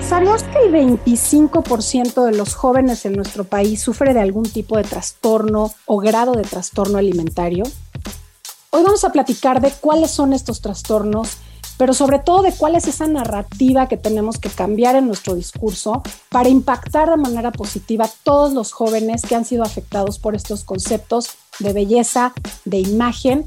¿Sabías que el 25% de los jóvenes en nuestro país sufre de algún tipo de trastorno o grado de trastorno alimentario? Hoy vamos a platicar de cuáles son estos trastornos, pero sobre todo de cuál es esa narrativa que tenemos que cambiar en nuestro discurso para impactar de manera positiva a todos los jóvenes que han sido afectados por estos conceptos de belleza, de imagen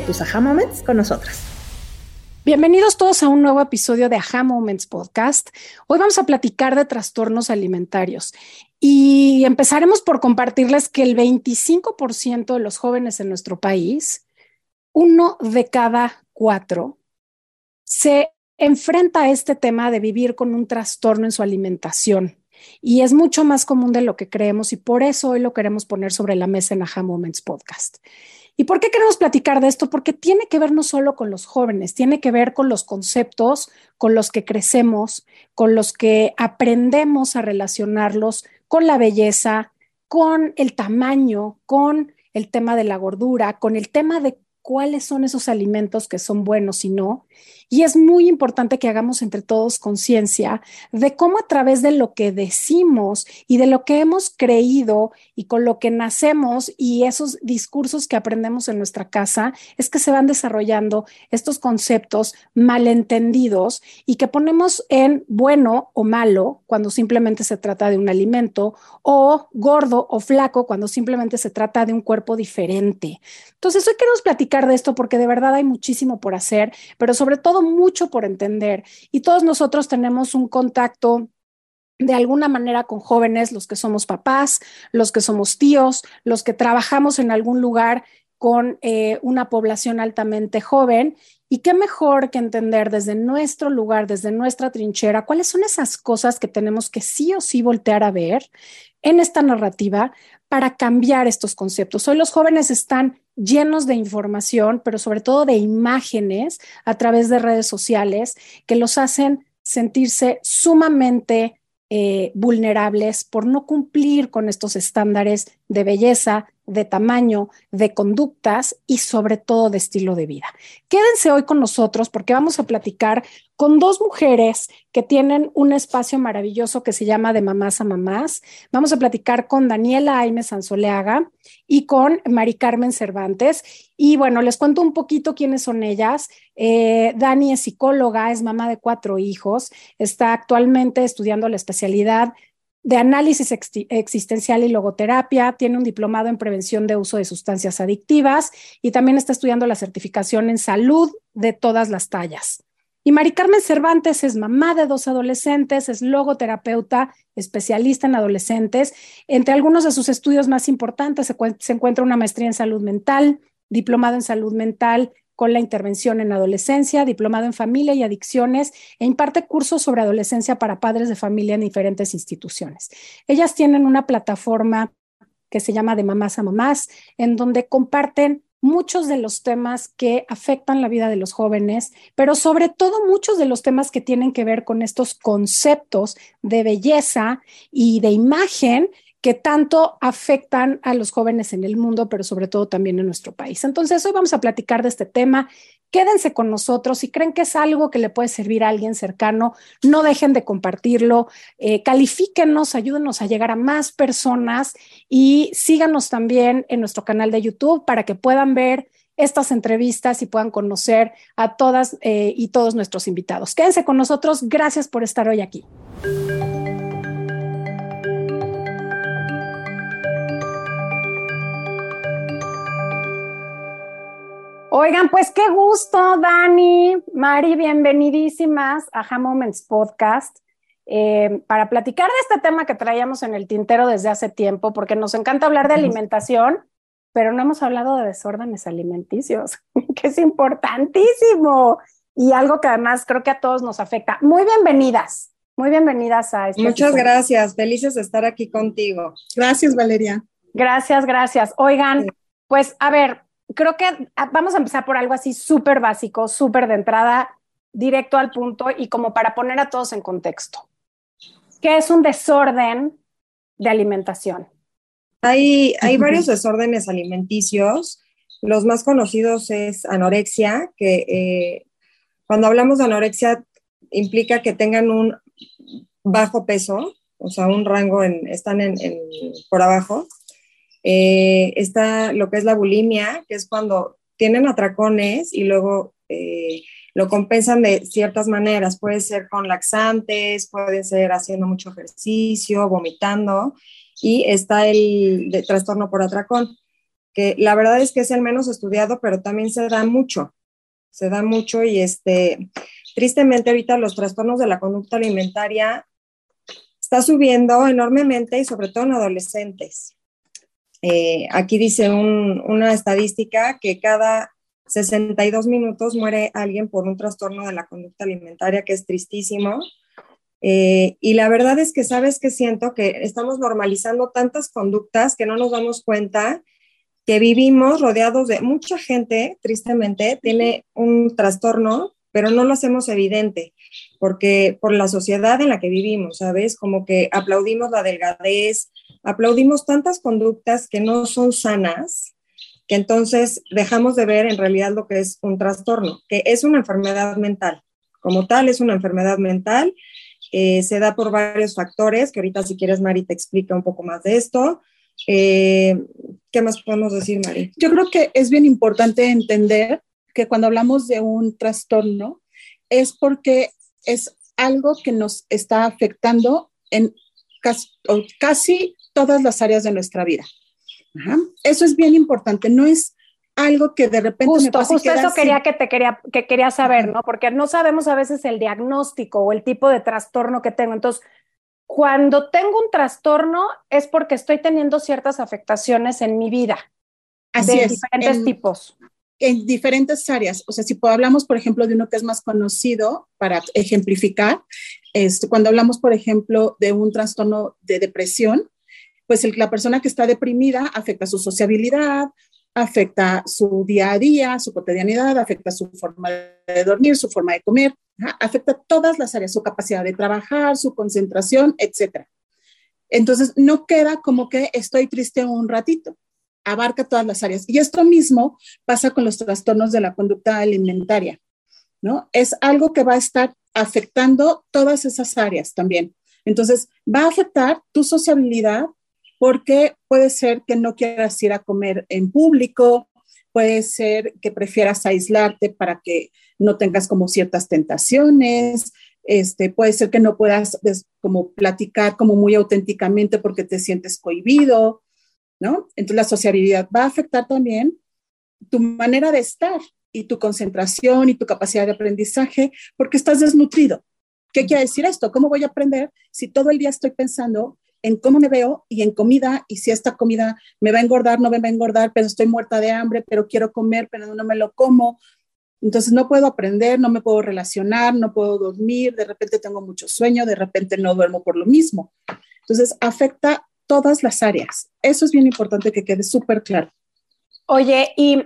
tus Ajá Moments con nosotras. Bienvenidos todos a un nuevo episodio de Aha Moments Podcast. Hoy vamos a platicar de trastornos alimentarios y empezaremos por compartirles que el 25% de los jóvenes en nuestro país, uno de cada cuatro, se enfrenta a este tema de vivir con un trastorno en su alimentación. Y es mucho más común de lo que creemos y por eso hoy lo queremos poner sobre la mesa en Aha Moments Podcast. ¿Y por qué queremos platicar de esto? Porque tiene que ver no solo con los jóvenes, tiene que ver con los conceptos con los que crecemos, con los que aprendemos a relacionarlos con la belleza, con el tamaño, con el tema de la gordura, con el tema de cuáles son esos alimentos que son buenos y no. Y es muy importante que hagamos entre todos conciencia de cómo a través de lo que decimos y de lo que hemos creído y con lo que nacemos y esos discursos que aprendemos en nuestra casa, es que se van desarrollando estos conceptos malentendidos y que ponemos en bueno o malo cuando simplemente se trata de un alimento o gordo o flaco cuando simplemente se trata de un cuerpo diferente. Entonces, hoy queremos platicar de esto porque de verdad hay muchísimo por hacer, pero sobre todo mucho por entender y todos nosotros tenemos un contacto de alguna manera con jóvenes, los que somos papás, los que somos tíos, los que trabajamos en algún lugar con eh, una población altamente joven. Y qué mejor que entender desde nuestro lugar, desde nuestra trinchera, cuáles son esas cosas que tenemos que sí o sí voltear a ver en esta narrativa para cambiar estos conceptos. Hoy los jóvenes están llenos de información, pero sobre todo de imágenes a través de redes sociales que los hacen sentirse sumamente eh, vulnerables por no cumplir con estos estándares de belleza, de tamaño, de conductas y sobre todo de estilo de vida. Quédense hoy con nosotros porque vamos a platicar con dos mujeres que tienen un espacio maravilloso que se llama De Mamás a Mamás. Vamos a platicar con Daniela Aime Sansoleaga y con Mari Carmen Cervantes. Y bueno, les cuento un poquito quiénes son ellas. Eh, Dani es psicóloga, es mamá de cuatro hijos, está actualmente estudiando la especialidad de análisis existencial y logoterapia, tiene un diplomado en prevención de uso de sustancias adictivas y también está estudiando la certificación en salud de todas las tallas. Y Mari Carmen Cervantes es mamá de dos adolescentes, es logoterapeuta, especialista en adolescentes. Entre algunos de sus estudios más importantes se, se encuentra una maestría en salud mental, diplomado en salud mental con la intervención en adolescencia, diplomado en familia y adicciones e imparte cursos sobre adolescencia para padres de familia en diferentes instituciones. Ellas tienen una plataforma que se llama De Mamás a Mamás, en donde comparten muchos de los temas que afectan la vida de los jóvenes, pero sobre todo muchos de los temas que tienen que ver con estos conceptos de belleza y de imagen que tanto afectan a los jóvenes en el mundo, pero sobre todo también en nuestro país. Entonces, hoy vamos a platicar de este tema. Quédense con nosotros. Si creen que es algo que le puede servir a alguien cercano, no dejen de compartirlo. Eh, califíquenos, ayúdenos a llegar a más personas y síganos también en nuestro canal de YouTube para que puedan ver estas entrevistas y puedan conocer a todas eh, y todos nuestros invitados. Quédense con nosotros. Gracias por estar hoy aquí. Oigan, pues qué gusto, Dani, Mari, bienvenidísimas a Ha Moments Podcast. Eh, para platicar de este tema que traíamos en el tintero desde hace tiempo, porque nos encanta hablar de alimentación, pero no hemos hablado de desórdenes alimenticios, que es importantísimo. y algo que además creo que a todos nos afecta. Muy bienvenidas, muy bienvenidas a este. Muchas gracias, felices de estar aquí contigo. Gracias, Valeria. Gracias, gracias. Oigan, pues a ver, creo que ah, vamos a empezar por algo así súper básico, súper de entrada, directo al punto y como para poner a todos en contexto. ¿Qué es un desorden de alimentación? Hay, hay varios desórdenes alimenticios. Los más conocidos es anorexia, que eh, cuando hablamos de anorexia implica que tengan un bajo peso, o sea, un rango, en, están en, por abajo. Eh, está lo que es la bulimia, que es cuando tienen atracones y luego eh, lo compensan de ciertas maneras. Puede ser con laxantes, puede ser haciendo mucho ejercicio, vomitando. Y está el de trastorno por atracón, que la verdad es que es el menos estudiado, pero también se da mucho. Se da mucho y este, tristemente ahorita los trastornos de la conducta alimentaria está subiendo enormemente y sobre todo en adolescentes. Eh, aquí dice una estadística que cada 62 minutos muere alguien por un trastorno de la conducta alimentaria, que es tristísimo. Eh, y la verdad es que sabes que siento que estamos normalizando tantas conductas que no nos damos cuenta que vivimos rodeados de mucha gente, tristemente, tiene un trastorno, pero no lo hacemos evidente, porque por la sociedad en la que vivimos, ¿sabes? Como que aplaudimos la delgadez, aplaudimos tantas conductas que no son sanas que entonces dejamos de ver en realidad lo que es un trastorno, que es una enfermedad mental. Como tal, es una enfermedad mental. Eh, se da por varios factores, que ahorita si quieres, Mari, te explica un poco más de esto. Eh, ¿Qué más podemos decir, Mari? Yo creo que es bien importante entender que cuando hablamos de un trastorno es porque es algo que nos está afectando en casi, casi todas las áreas de nuestra vida. Eso es bien importante, no es algo que de repente justo, me justo eso quería que te quería que quería saber, ¿no? Porque no sabemos a veces el diagnóstico o el tipo de trastorno que tengo. Entonces, cuando tengo un trastorno es porque estoy teniendo ciertas afectaciones en mi vida. Así de es, diferentes tipos. En diferentes áreas. O sea, si hablamos, por ejemplo, de uno que es más conocido para ejemplificar, este, cuando hablamos, por ejemplo, de un trastorno de depresión, pues la persona que está deprimida afecta su sociabilidad, afecta su día a día, su cotidianidad, afecta su forma de dormir, su forma de comer, afecta todas las áreas, su capacidad de trabajar, su concentración, etc. Entonces, no queda como que estoy triste un ratito, abarca todas las áreas. Y esto mismo pasa con los trastornos de la conducta alimentaria, ¿no? Es algo que va a estar afectando todas esas áreas también. Entonces, va a afectar tu sociabilidad, porque puede ser que no quieras ir a comer en público, puede ser que prefieras aislarte para que no tengas como ciertas tentaciones, este, puede ser que no puedas pues, como platicar como muy auténticamente porque te sientes cohibido, ¿no? Entonces la sociabilidad va a afectar también tu manera de estar y tu concentración y tu capacidad de aprendizaje porque estás desnutrido. ¿Qué quiere decir esto? ¿Cómo voy a aprender si todo el día estoy pensando en cómo me veo y en comida, y si esta comida me va a engordar, no me va a engordar, pero estoy muerta de hambre, pero quiero comer, pero no me lo como. Entonces no puedo aprender, no me puedo relacionar, no puedo dormir, de repente tengo mucho sueño, de repente no duermo por lo mismo. Entonces afecta todas las áreas. Eso es bien importante que quede súper claro. Oye, y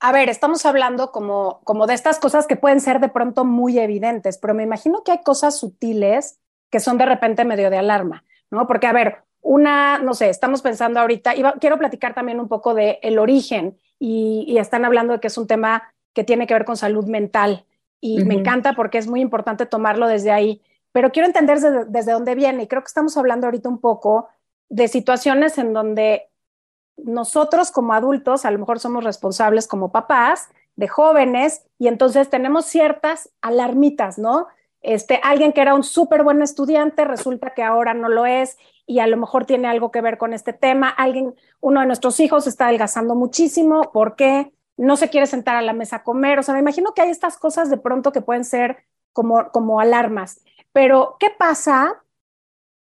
a ver, estamos hablando como, como de estas cosas que pueden ser de pronto muy evidentes, pero me imagino que hay cosas sutiles que son de repente medio de alarma. ¿no? Porque, a ver, una, no sé, estamos pensando ahorita, y quiero platicar también un poco de el origen, y, están hablando de que es un tema que tiene que ver con salud mental, y me encanta porque es muy importante tomarlo desde ahí, pero quiero entender desde, desde dónde viene, y creo que estamos hablando ahorita un poco de situaciones en donde nosotros como adultos a lo mejor somos responsables como papás de jóvenes y entonces tenemos ciertas alarmitas, ¿no? Este, alguien que era un súper buen estudiante resulta que ahora no lo es y a lo mejor tiene algo que ver con este tema. Alguien, uno de nuestros hijos está adelgazando muchísimo, ¿por qué? No se quiere sentar a la mesa a comer. O sea, me imagino que hay estas cosas de pronto que pueden ser como, como alarmas. Pero, ¿qué pasa?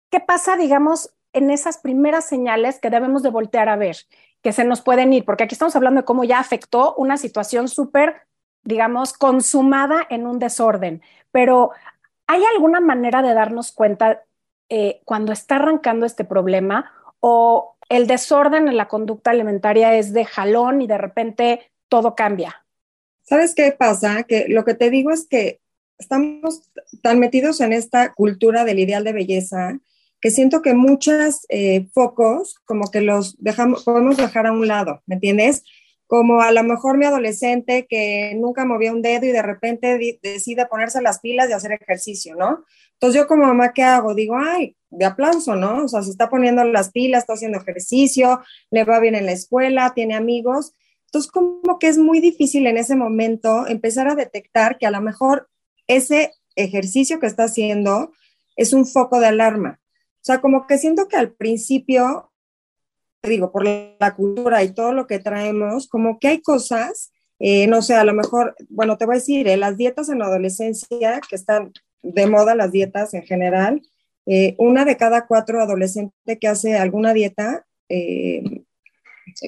¿Qué pasa, digamos, en esas primeras señales que debemos de voltear a ver, que se nos pueden ir? Porque aquí estamos hablando de cómo ya afectó una situación súper digamos, consumada en un desorden, pero ¿hay alguna manera de darnos cuenta eh, cuando está arrancando este problema o el desorden en la conducta alimentaria es de jalón y de repente todo cambia? ¿Sabes qué pasa? Que lo que te digo es que estamos tan metidos en esta cultura del ideal de belleza que siento que muchos eh, focos como que los dejamos, podemos dejar a un lado, ¿me entiendes? Como a lo mejor mi adolescente que nunca movía un dedo y de repente decide ponerse las pilas y hacer ejercicio, ¿no? Entonces yo como mamá, ¿qué hago? Digo, ay, de aplauso, ¿no? O sea, se está poniendo las pilas, está haciendo ejercicio, le va bien en la escuela, tiene amigos. Entonces como que es muy difícil en ese momento empezar a detectar que a lo mejor ese ejercicio que está haciendo es un foco de alarma. O sea, como que siento que al principio, te digo, por la cultura y todo lo que traemos, como que hay cosas, eh, no sé, a lo mejor, bueno, te voy a decir, eh, las dietas en la adolescencia, que están de moda las dietas en general, eh, una de cada cuatro adolescentes que hace alguna dieta,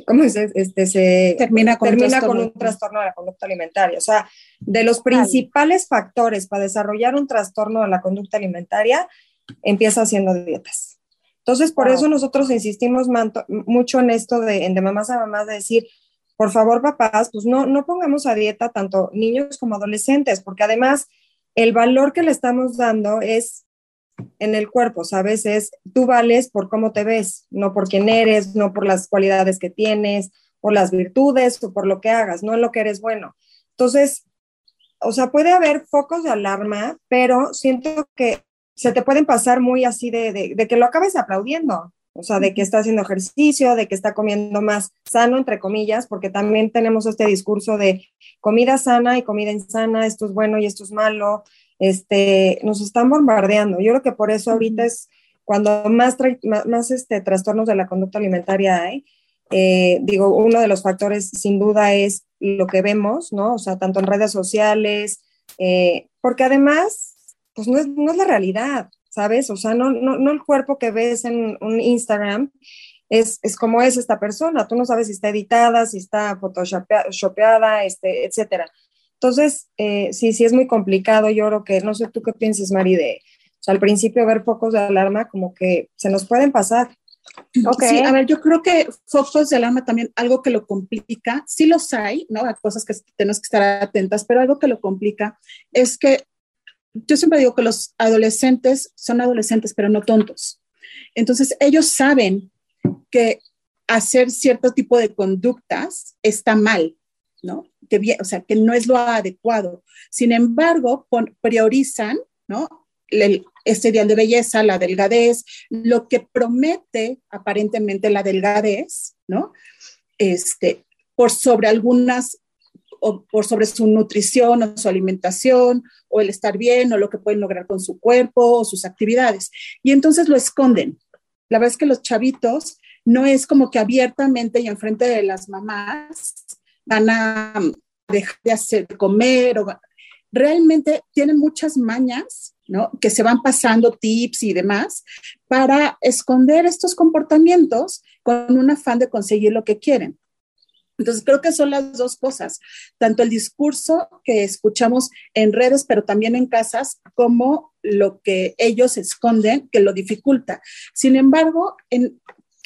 ¿cómo es? Este, se termina, con, termina con, un trastorno de la conducta alimentaria. O sea, de los principales factores para desarrollar un trastorno de la conducta alimentaria, empieza haciendo dietas. Entonces, por eso nosotros insistimos mucho en esto de, de mamás a mamás, de decir, por favor, papás, pues no, no pongamos a dieta tanto niños como adolescentes, porque además el valor que le estamos dando es en el cuerpo, ¿sabes? Es tú vales por cómo te ves, no por quién eres, no por las cualidades que tienes, por las virtudes o por lo que hagas, no en lo que eres bueno. Entonces, o sea, puede haber focos de alarma, pero siento que se te pueden pasar muy así de, de, que lo acabes aplaudiendo, o sea, de que está haciendo ejercicio, de que está comiendo más sano, entre comillas, porque también tenemos este discurso de comida sana y comida insana, esto es bueno y esto es malo, este, nos están bombardeando. Yo creo que por eso ahorita es cuando más, más, este, trastornos de la conducta alimentaria hay. Eh, digo, uno de los factores sin duda es lo que vemos, ¿no? O sea, tanto en redes sociales, eh, porque además pues no es, no es la realidad, ¿sabes? O sea, no, no, no el cuerpo que ves en un Instagram es, es, como es esta persona. Tú no sabes si está editada, si está photoshopeada, este, etcétera. Entonces, eh, sí, sí es muy complicado. Yo creo que, no sé tú qué piensas, Mari, de o sea, al principio ver focos de alarma como que se nos pueden pasar. Okay. Sí, a ver, yo creo que focos de alarma también, algo que lo complica, sí los hay, ¿no? Hay cosas que tenemos que estar atentas, pero algo que lo complica es que yo siempre digo que los adolescentes son adolescentes, pero no tontos. Entonces, ellos saben que hacer cierto tipo de conductas está mal, ¿no? Que o sea, que no es lo adecuado. Sin embargo, priorizan, ¿no? este ideal de belleza, la delgadez, lo que promete aparentemente la delgadez, ¿no? Este, por sobre algunas o por sobre su nutrición o su alimentación o el estar bien o lo que pueden lograr con su cuerpo o sus actividades. Y entonces lo esconden. La verdad es que los chavitos no es como que abiertamente y enfrente de las mamás van a dejar de hacer comer o realmente tienen muchas mañas, ¿no? Que se van pasando tips y demás para esconder estos comportamientos con un afán de conseguir lo que quieren. Entonces, creo que son las dos cosas, tanto el discurso que escuchamos en redes, pero también en casas, como lo que ellos esconden, que lo dificulta. Sin embargo, en,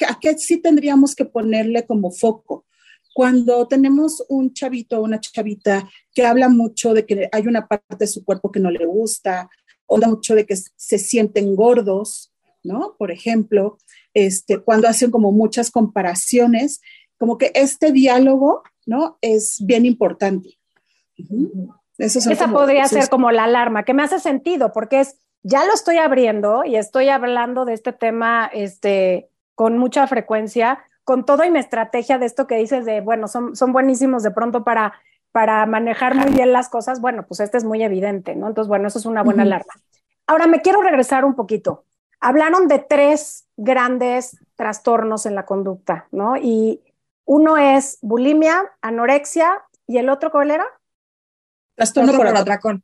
¿a qué sí tendríamos que ponerle como foco? Cuando tenemos un chavito o una chavita que habla mucho de que hay una parte de su cuerpo que no le gusta, habla mucho de que se sienten gordos, ¿no? Por ejemplo, este, cuando hacen como muchas comparaciones, como que este diálogo, ¿no? Es bien importante. Esa podría ser como la alarma, que me hace sentido, porque es, ya lo estoy abriendo y estoy hablando de este tema este, con mucha frecuencia, con todo y mi estrategia de esto que dices de, bueno, son, son buenísimos de pronto para, para manejar muy bien las cosas, bueno, pues este es muy evidente, ¿no? Entonces, bueno, eso es una buena alarma. Ahora me quiero regresar un poquito. Hablaron de tres grandes trastornos en la conducta, ¿no? Y uno es bulimia, anorexia y el otro, ¿cuál era? Trastorno por atracón.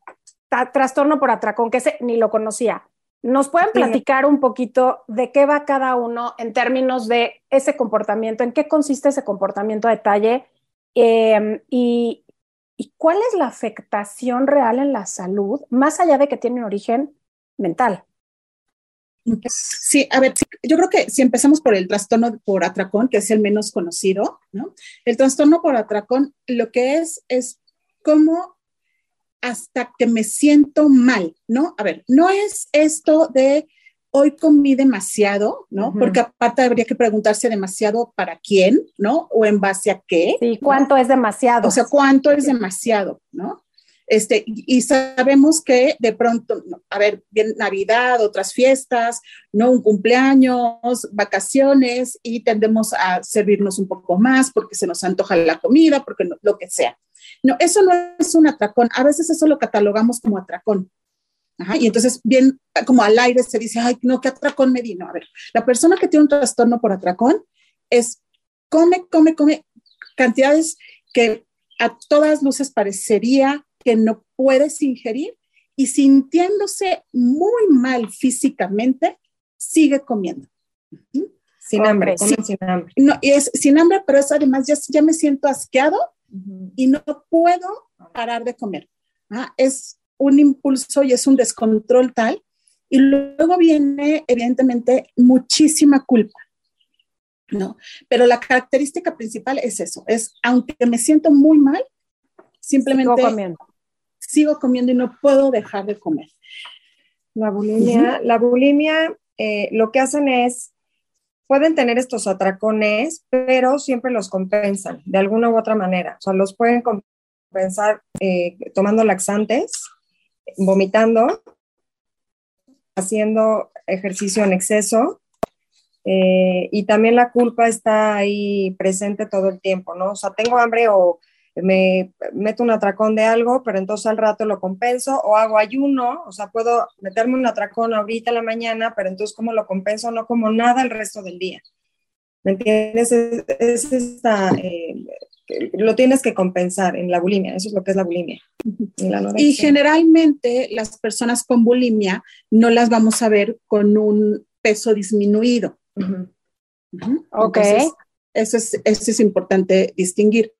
Trastorno por atracón, que ese ni lo conocía. ¿Nos pueden platicar un poquito de qué va cada uno en términos de ese comportamiento? ¿En qué consiste ese comportamiento a detalle? Em, y y cuál es la afectación real en la salud, más allá de que tienen origen mental. Sí, a ver, yo creo que si empezamos por el trastorno por atracón, que es el menos conocido, ¿no? El trastorno por atracón lo que es es como hasta que me siento mal, ¿no? A ver, no es esto de hoy comí demasiado, ¿no? Porque aparte habría que preguntarse demasiado para quién, ¿no? O en base a qué. Sí, ¿cuánto es demasiado? O sea, ¿cuánto es demasiado, ¿no? Este, y sabemos que de pronto, a ver, bien Navidad, otras fiestas, ¿no? Un cumpleaños, vacaciones y tendemos a servirnos un poco más porque se nos antoja la comida, porque lo que sea. No, eso no es un atracón. A veces eso lo catalogamos como atracón. Ajá, y entonces, bien, como al aire se dice, ay, no, ¿qué atracón me di? No, a ver, la persona que tiene un trastorno por atracón es come, come, come cantidades que a todas luces parecería que no puedes ingerir y sintiéndose muy mal físicamente, sigue comiendo. Sin hambre, sin hambre. No, es sin hambre, pero es además ya, ya me siento asqueado y no puedo parar de comer. Ah, es un impulso y es un descontrol tal. Y luego viene, evidentemente, muchísima culpa. ¿no? Pero la característica principal es eso, es aunque me siento muy mal, simplemente sigo comiendo y no puedo dejar de comer. La bulimia, la bulimia eh, lo que hacen es, pueden tener estos atracones, pero siempre los compensan de alguna u otra manera. O sea, los pueden compensar eh, tomando laxantes, vomitando, haciendo ejercicio en exceso. Eh, y también la culpa está ahí presente todo el tiempo, ¿no? O sea, tengo hambre o me meto un atracón de algo, pero entonces al rato lo compenso o hago ayuno, o sea, puedo meterme un atracón ahorita en la mañana, pero entonces ¿cómo lo compenso? No como nada el resto del día. ¿Me entiendes? Es, esta, eh, lo tienes que compensar en la bulimia, eso es lo que es la bulimia. y generalmente las personas con bulimia no las vamos a ver con un peso disminuido. Ok. eso es, eso es importante distinguir.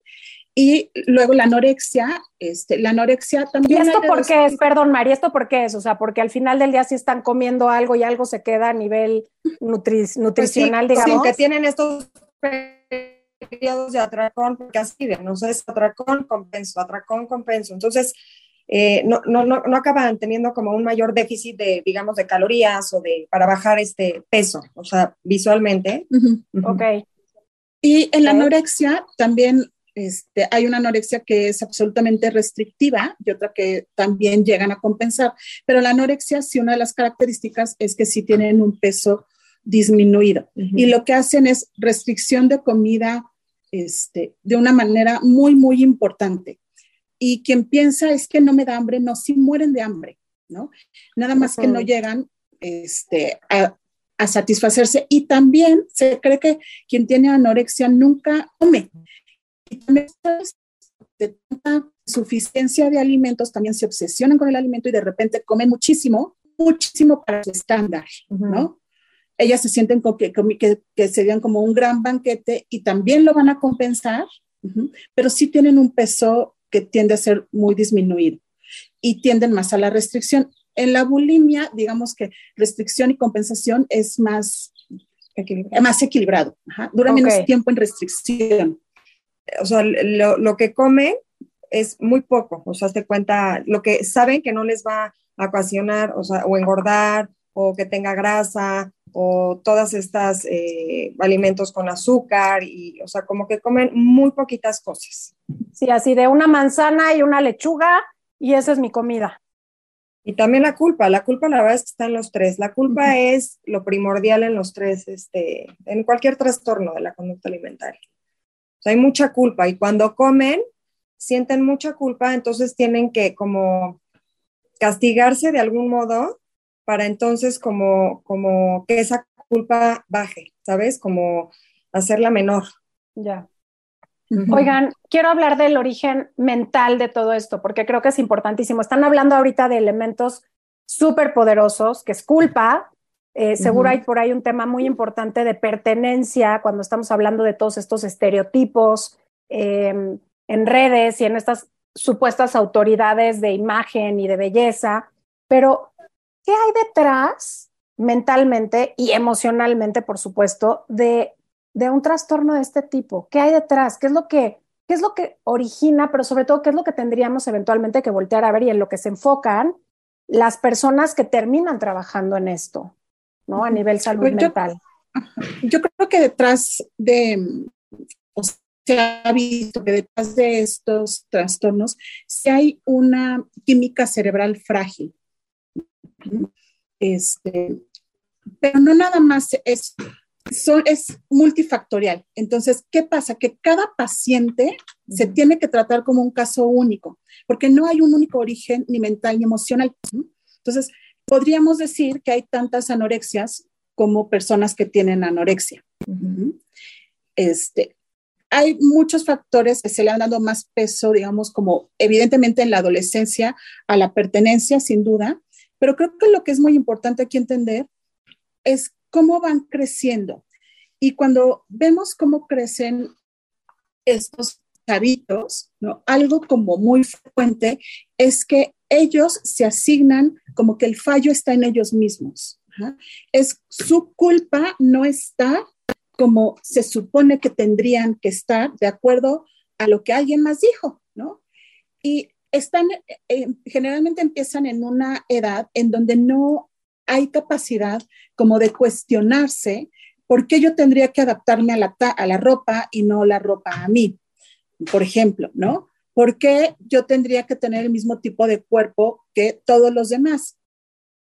Y luego la anorexia, este, la anorexia también. ¿Y esto por qué es? Perdón, María, ¿esto por qué es? O sea, porque al final del día sí están comiendo algo y algo se queda a nivel pues nutricional, digamos. Sí, que tienen estos periodos de atracón, porque así no sé, es atracón, compenso, atracón, compenso. Entonces, eh, no, no, no, no, acaban teniendo como un mayor déficit de, digamos, de calorías o de, para bajar este peso, o sea, visualmente. Ok. Y en la anorexia también este, hay una anorexia que es absolutamente restrictiva y otra que también llegan a compensar, pero la anorexia sí una de las características es que sí tienen un peso disminuido. Y lo que hacen es restricción de comida este, de una manera muy, muy importante. Y quien piensa es que no me da hambre, no, sí mueren de hambre, ¿no? Nada más que no llegan este, a, a satisfacerse. Y también se cree que quien tiene anorexia nunca come y también de tanta suficiencia de alimentos, también se obsesionan con el alimento y de repente comen muchísimo, muchísimo para su estándar, ¿no? Ellas se sienten como que, que, que serían como un gran banquete y también lo van a compensar, pero sí tienen un peso que tiende a ser muy disminuido y tienden más a la restricción. En la bulimia, digamos que restricción y compensación es más equilibrado, más equilibrado dura menos tiempo en restricción o sea, lo, lo, que comen es muy poco, o sea, te cuenta lo que saben que no les va a ocasionar, o sea, o engordar, o que tenga grasa, o todas estas eh, alimentos con azúcar, y, o sea, como que comen muy poquitas cosas. Sí, así de una manzana y una lechuga, y esa es mi comida. Y también la culpa, la culpa la verdad es que está en los tres. La culpa es lo primordial en los tres, este, en cualquier trastorno de la conducta alimentaria hay mucha culpa y cuando comen, sienten mucha culpa, entonces tienen que como castigarse de algún modo para entonces como, como que esa culpa baje, ¿sabes? Como hacerla menor. Ya. Oigan, quiero hablar del origen mental de todo esto, porque creo que es importantísimo. Están hablando ahorita de elementos súper poderosos, que es culpa, eh, seguro hay por ahí un tema muy importante de pertenencia cuando estamos hablando de todos estos estereotipos em, en redes y en estas supuestas autoridades de imagen y de belleza, pero ¿qué hay detrás mentalmente y emocionalmente, por supuesto, de, de un trastorno de este tipo? ¿Qué hay detrás? ¿Qué es lo que qué es lo que origina, pero sobre todo qué es lo que tendríamos eventualmente que voltear a ver y en lo que se enfocan las personas que terminan trabajando en esto, ¿no? A nivel salud pues mental. Yo creo que detrás de, o se ha visto que detrás de estos trastornos, si hay una química cerebral frágil. Este, pero no nada más es, es multifactorial. Entonces, ¿qué pasa? Que cada paciente se tiene que tratar como un caso único, porque no hay un único origen ni mental ni emocional. Entonces, podríamos decir que hay tantas anorexias como personas que tienen anorexia. Este, hay muchos factores que se le han dado más peso, digamos, como evidentemente en la adolescencia a la pertenencia, sin duda, pero creo que lo que es muy importante aquí entender es cómo van creciendo. Y cuando vemos cómo crecen estos chavitos, ¿no? algo como muy frecuente es que ellos se asignan como que el fallo está en ellos mismos. Es su culpa no está como se supone que tendrían que estar de acuerdo a lo que alguien más dijo, ¿no? Y están, eh, generalmente empiezan en una edad en donde no hay capacidad como de cuestionarse por qué yo tendría que adaptarme a la, a la ropa y no la ropa a mí, por ejemplo, ¿no? ¿Por qué yo tendría que tener el mismo tipo de cuerpo que todos los demás?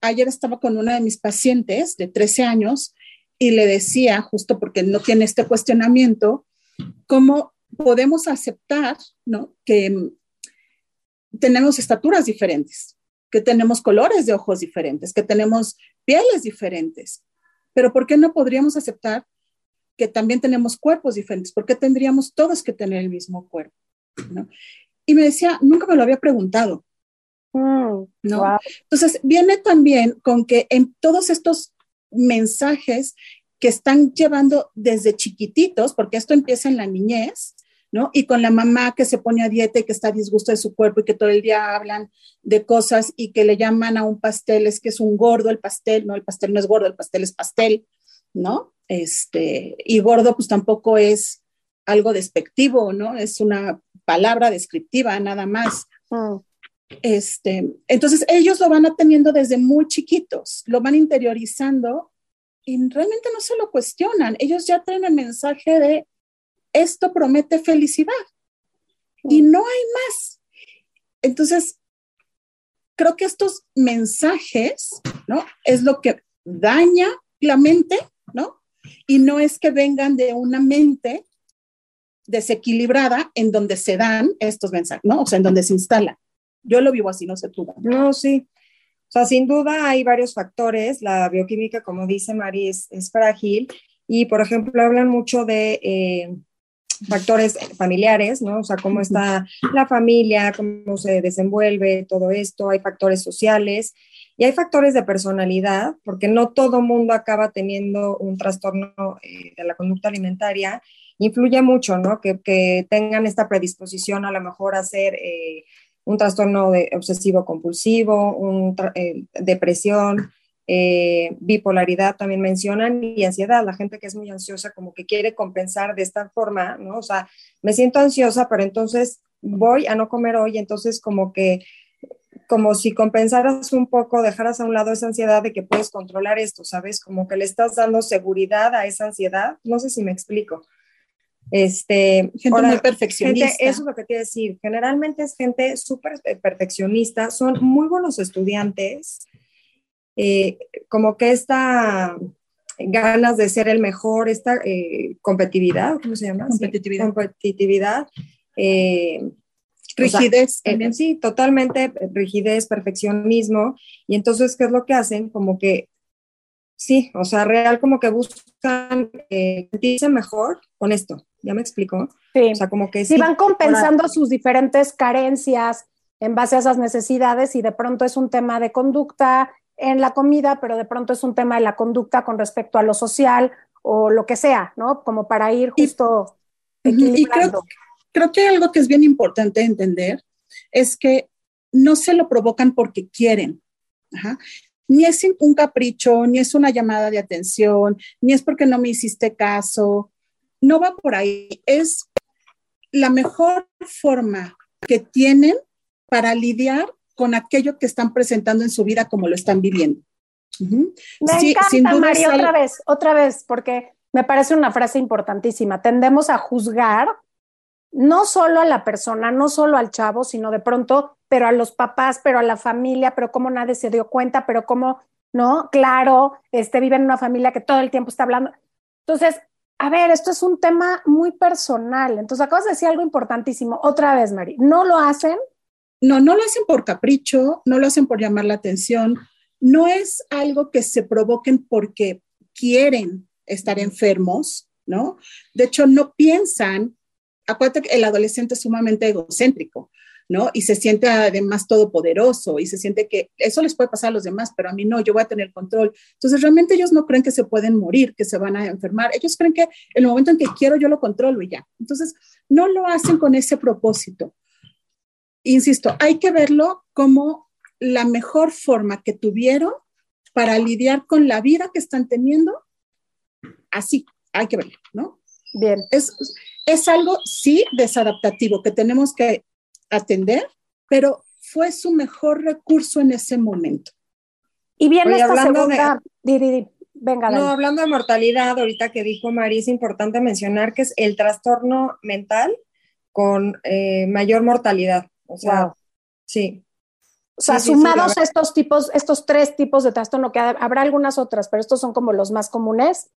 Ayer estaba con una de mis pacientes de 13 años y le decía, justo porque no tiene este cuestionamiento, cómo podemos aceptar, ¿no? Que tenemos estaturas diferentes, que tenemos colores de ojos diferentes, que tenemos pieles diferentes. Pero ¿por qué no podríamos aceptar que también tenemos cuerpos diferentes? ¿Por qué tendríamos todos que tener el mismo cuerpo? Y me decía, nunca me lo había preguntado. Mm, ¿no? Entonces, viene también con que en todos estos mensajes que están llevando desde chiquititos, porque esto empieza en la niñez, ¿no? Y con la mamá que se pone a dieta y que está a disgusto de su cuerpo y que todo el día hablan de cosas y que le llaman a un pastel, es que es un gordo el pastel, no, el pastel no es gordo, el pastel es pastel, ¿no? Este, y gordo pues tampoco es algo despectivo, ¿no? Es una palabra descriptiva nada más. Mm. Este, entonces ellos lo van teniendo desde muy chiquitos, lo van interiorizando y realmente no se lo cuestionan. Ellos ya traen el mensaje de esto promete felicidad y no hay más. Entonces, creo que estos mensajes, ¿no? Es lo que daña la mente, ¿no? Y no es que vengan de una mente desequilibrada en donde se dan estos mensajes, ¿no? O sea, en donde se instala. Yo lo vivo así, no sé tú. No, sí. O sea, sin duda hay varios factores. La bioquímica, como dice Mari, es, frágil. Y, por ejemplo, hablan mucho de eh, factores familiares, ¿no? O sea, cómo está la familia, cómo se desenvuelve todo esto, hay factores sociales y hay factores de personalidad, porque no todo mundo acaba teniendo un trastorno eh, de la conducta alimentaria. Influye mucho, ¿no? Que, tengan esta predisposición a lo mejor a hacer eh, un trastorno obsesivo compulsivo, un, eh, depresión, eh, bipolaridad también mencionan y ansiedad, la gente que es muy ansiosa como que quiere compensar de esta forma, ¿no? O sea, me siento ansiosa, pero entonces voy a no comer hoy, entonces como que, como si compensaras un poco, dejaras a un lado esa ansiedad de que puedes controlar esto, ¿sabes? Como que le estás dando seguridad a esa ansiedad, no sé si me explico. Este, gente muy perfeccionista. eso es lo que quiero decir. Generalmente es gente súper perfeccionista, son muy buenos estudiantes, eh, como que esta ganas de ser el mejor, esta eh, competitividad, ¿cómo se llama? Competitividad. competitividad. Eh, rigidez. sí, totalmente rigidez, perfeccionismo. Y entonces, ¿qué es lo que hacen? Como que, sí, o sea, real como que buscan sentirse mejor con esto. ¿Ya me explico? Sí. O sea, como que sí. van compensando sus diferentes carencias en base a esas necesidades y de pronto es un tema de conducta en la comida, pero de pronto es un tema de la conducta con respecto a lo social o lo que sea, ¿no? Como para ir justo equilibrando. Y creo, creo que algo que es bien importante entender es que no se lo provocan porque quieren. Ni es un capricho, ni es una llamada de atención, ni es porque no me hiciste caso. No va por ahí. Es la mejor forma que tienen para lidiar con aquello que están presentando en su vida como lo están viviendo. Me encanta, María, otra vez, otra vez, porque me parece una frase importantísima. Tendemos a juzgar no solo a la persona, no solo al chavo, sino de pronto, pero a los papás, pero a la familia, pero cómo nadie se dio cuenta, pero cómo, ¿no? Claro, este vive en una familia que todo el tiempo está hablando. Entonces, a ver, esto es un tema muy personal. Entonces, acabas de decir algo importantísimo. Otra vez, Mari, ¿no lo hacen? No, no lo hacen por capricho, no lo hacen por llamar la atención, no es algo que se provoquen porque quieren estar enfermos, ¿no? De hecho, no piensan, acuérdate que el adolescente es sumamente egocéntrico, ¿no? Y se siente además todopoderoso y se siente que eso les puede pasar a los demás, pero a mí no, yo voy a tener control. Entonces, realmente ellos no creen que se pueden morir, que se van a enfermar. Ellos creen que el momento en que quiero, yo lo controlo y ya. Entonces, no lo hacen con ese propósito. Insisto, hay que verlo como la mejor forma que tuvieron para lidiar con la vida que están teniendo. Así, hay que verlo, ¿no? Bien. Es, es algo, sí, desadaptativo que tenemos que atender, pero fue su mejor recurso en ese momento. Y bien, esta segunda, venga, No, hablando de mortalidad, ahorita que dijo María, es importante mencionar que es el trastorno mental con eh, mayor mortalidad. O sea, sí. O sea, sumados estos tipos, estos tres tipos de trastorno, que habrá algunas otras, pero estos son como los más comunes.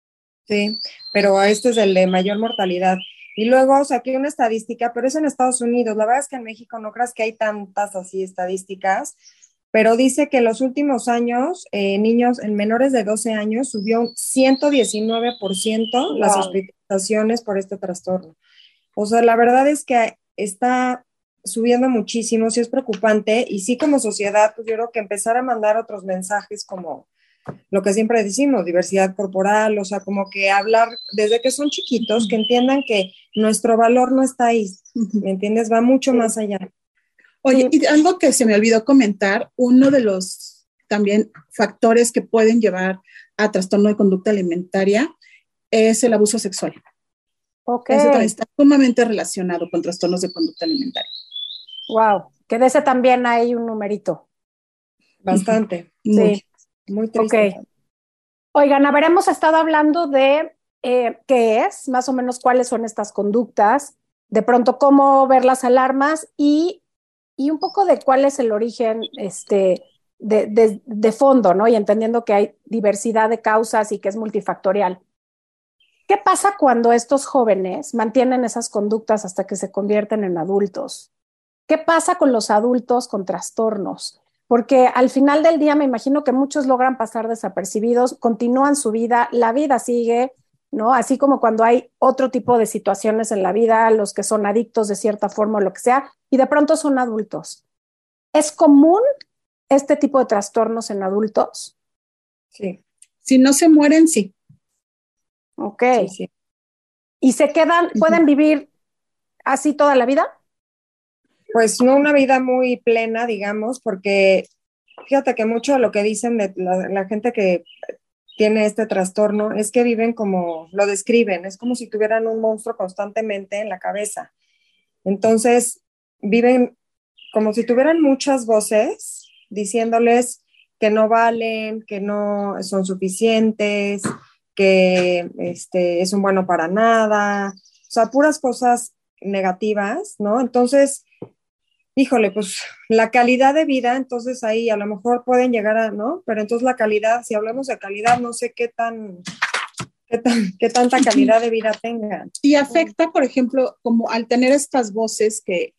Sí, pero este es el de mayor mortalidad. Y luego saqué una estadística, pero es en Estados Unidos. La verdad es que en México no creas que hay tantas así estadísticas, pero dice que en los últimos años, eh, niños en menores de 12 años subió un 119% las hospitalizaciones por este trastorno. O sea, la verdad es que está subiendo muchísimo, sí es preocupante y sí como sociedad, pues yo creo que empezar a mandar otros mensajes como lo que siempre decimos, diversidad corporal, o sea, como que hablar desde que son chiquitos, que entiendan que nuestro valor no está ahí, ¿me entiendes? Va mucho más allá. Oye, y algo que se me olvidó comentar, uno de los también factores que pueden llevar a trastorno de conducta alimentaria es el abuso sexual. Ok. Eso está sumamente relacionado con trastornos de conducta alimentaria. Wow, que de ese también hay un numerito. Bastante. Sí. Muy triste. Ok. Oigan, a ver, hemos estado hablando de eh, qué es, más o menos cuáles son estas conductas, de pronto cómo ver las alarmas y, y un poco de cuál es el origen este, de, de, de, fondo, ¿no? Y entendiendo que hay diversidad de causas y que es multifactorial. ¿Qué pasa cuando estos jóvenes mantienen esas conductas hasta que se convierten en adultos? ¿Qué pasa con los adultos con trastornos? Porque al final del día me imagino que muchos logran pasar desapercibidos, continúan su vida, la vida sigue, ¿no? Así como cuando hay otro tipo de situaciones en la vida, los que son adictos de cierta forma o lo que sea, y de pronto son adultos. ¿Es común este tipo de trastornos en adultos? Sí. Si no se mueren, sí. Ok. ¿Y se quedan, pueden vivir así toda la vida? Pues no una vida muy plena, digamos, porque fíjate que mucho de lo que dicen de la, gente que tiene este trastorno es que viven como lo describen, es como si tuvieran un monstruo constantemente en la cabeza. Entonces, viven como si tuvieran muchas voces diciéndoles que no valen, que no son suficientes, que este, es un bueno para nada, o sea, puras cosas negativas, ¿no? Entonces, híjole, pues la calidad de vida, entonces ahí a lo mejor pueden llegar a, ¿no? Pero entonces la calidad, si hablamos de calidad, no sé qué tan, qué, tanta calidad de vida tengan. Y afecta, por ejemplo, como al tener estas voces que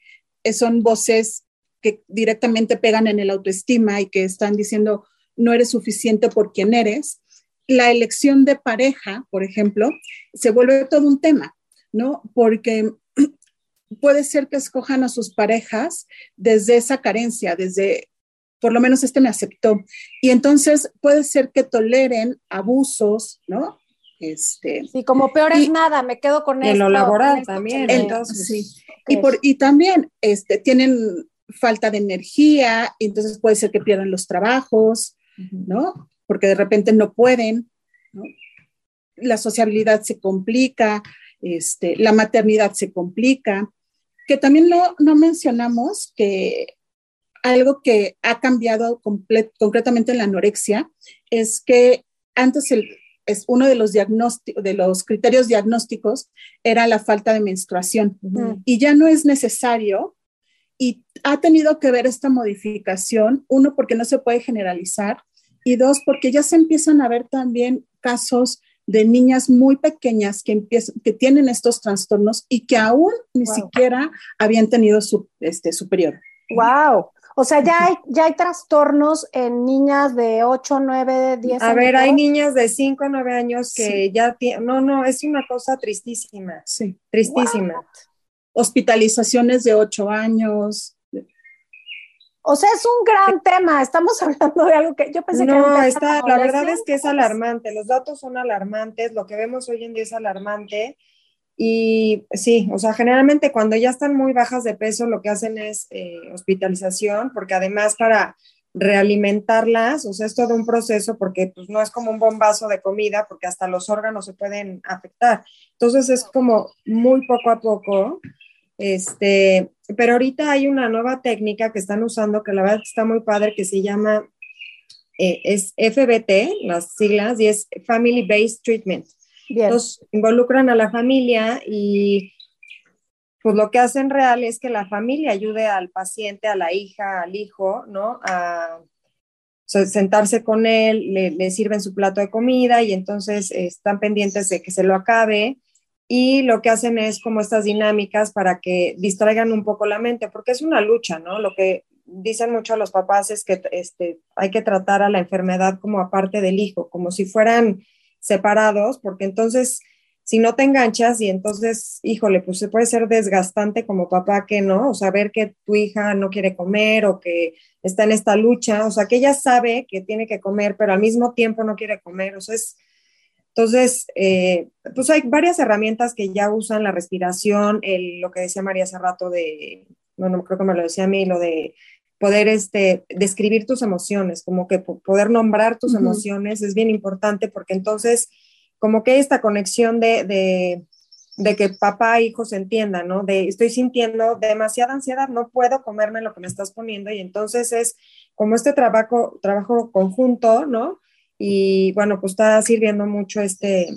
son voces que directamente pegan en el autoestima y que están diciendo no eres suficiente por quien eres, la elección de pareja, por ejemplo, se vuelve todo un tema, ¿no? Porque puede ser que escojan a sus parejas desde esa carencia, desde, por lo menos este me aceptó. Y entonces puede ser que toleren abusos, ¿no? Este, sí, como peor es nada, me quedo con en lo laboral también. Entonces, sí. y, por, y también este, tienen falta de energía, y entonces puede ser que pierdan los trabajos, ¿no? Porque de repente no pueden, ¿no? La sociabilidad se complica, este, la maternidad se complica, que también no, no mencionamos que algo que ha cambiado concretamente en la anorexia es que antes el, es uno de los, de los criterios diagnósticos era la falta de menstruación. Y ya no es necesario y ha tenido que ver esta modificación, uno porque no se puede generalizar y dos porque ya se empiezan a ver también casos de niñas muy pequeñas que, empiezan, que tienen estos trastornos y que aún ni siquiera habían tenido su, este, su periodo. ¡Wow! O sea, ya hay, ya hay trastornos en niñas de 8, 9, 10 años. A ver, hay niñas de 5, 9 años que ya tienen, no, no, es una cosa tristísima. Sí. Tristísima. Hospitalizaciones de 8 años, o sea, es un gran tema. Estamos hablando de algo que yo pensé que no. Está, la verdad es que es alarmante. Los datos son alarmantes. Lo que vemos hoy en día es alarmante. Y sí, o sea, generalmente cuando ya están muy bajas de peso, lo que hacen es eh, hospitalización, porque además para realimentarlas, o sea, es todo un proceso porque pues no es como un bombazo de comida, porque hasta los órganos se pueden afectar. Entonces es como muy poco a poco este, pero ahorita hay una nueva técnica que están usando que la verdad está muy padre, que se llama, eh, es FBT, las siglas, y es Family Based Treatment. Entonces, involucran a la familia y pues lo que hacen real es que la familia ayude al paciente, a la hija, al hijo, ¿no? A sentarse con él, le, le, sirven su plato de comida y entonces están pendientes de que se lo acabe y lo que hacen es como estas dinámicas para que distraigan un poco la mente, porque es una lucha, ¿no? Lo que dicen mucho los papás es que este, hay que tratar a la enfermedad como aparte del hijo, como si fueran separados, porque entonces si no te enganchas y entonces, híjole, pues se puede ser desgastante como papá que no, o saber que tu hija no quiere comer o que está en esta lucha, o sea, que ella sabe que tiene que comer, pero al mismo tiempo no quiere comer, o sea, es entonces, eh, pues hay varias herramientas que ya usan la respiración, el, lo que decía María hace rato de, bueno, creo que me lo decía a mí, lo de poder este, describir tus emociones, como que poder nombrar tus emociones es bien importante porque entonces como que esta conexión de, de, de, que papá e hijo se entiendan, ¿no? De estoy sintiendo demasiada ansiedad, no puedo comerme lo que me estás poniendo y entonces es como este trabajo, trabajo conjunto, ¿no? Y bueno, pues está sirviendo mucho este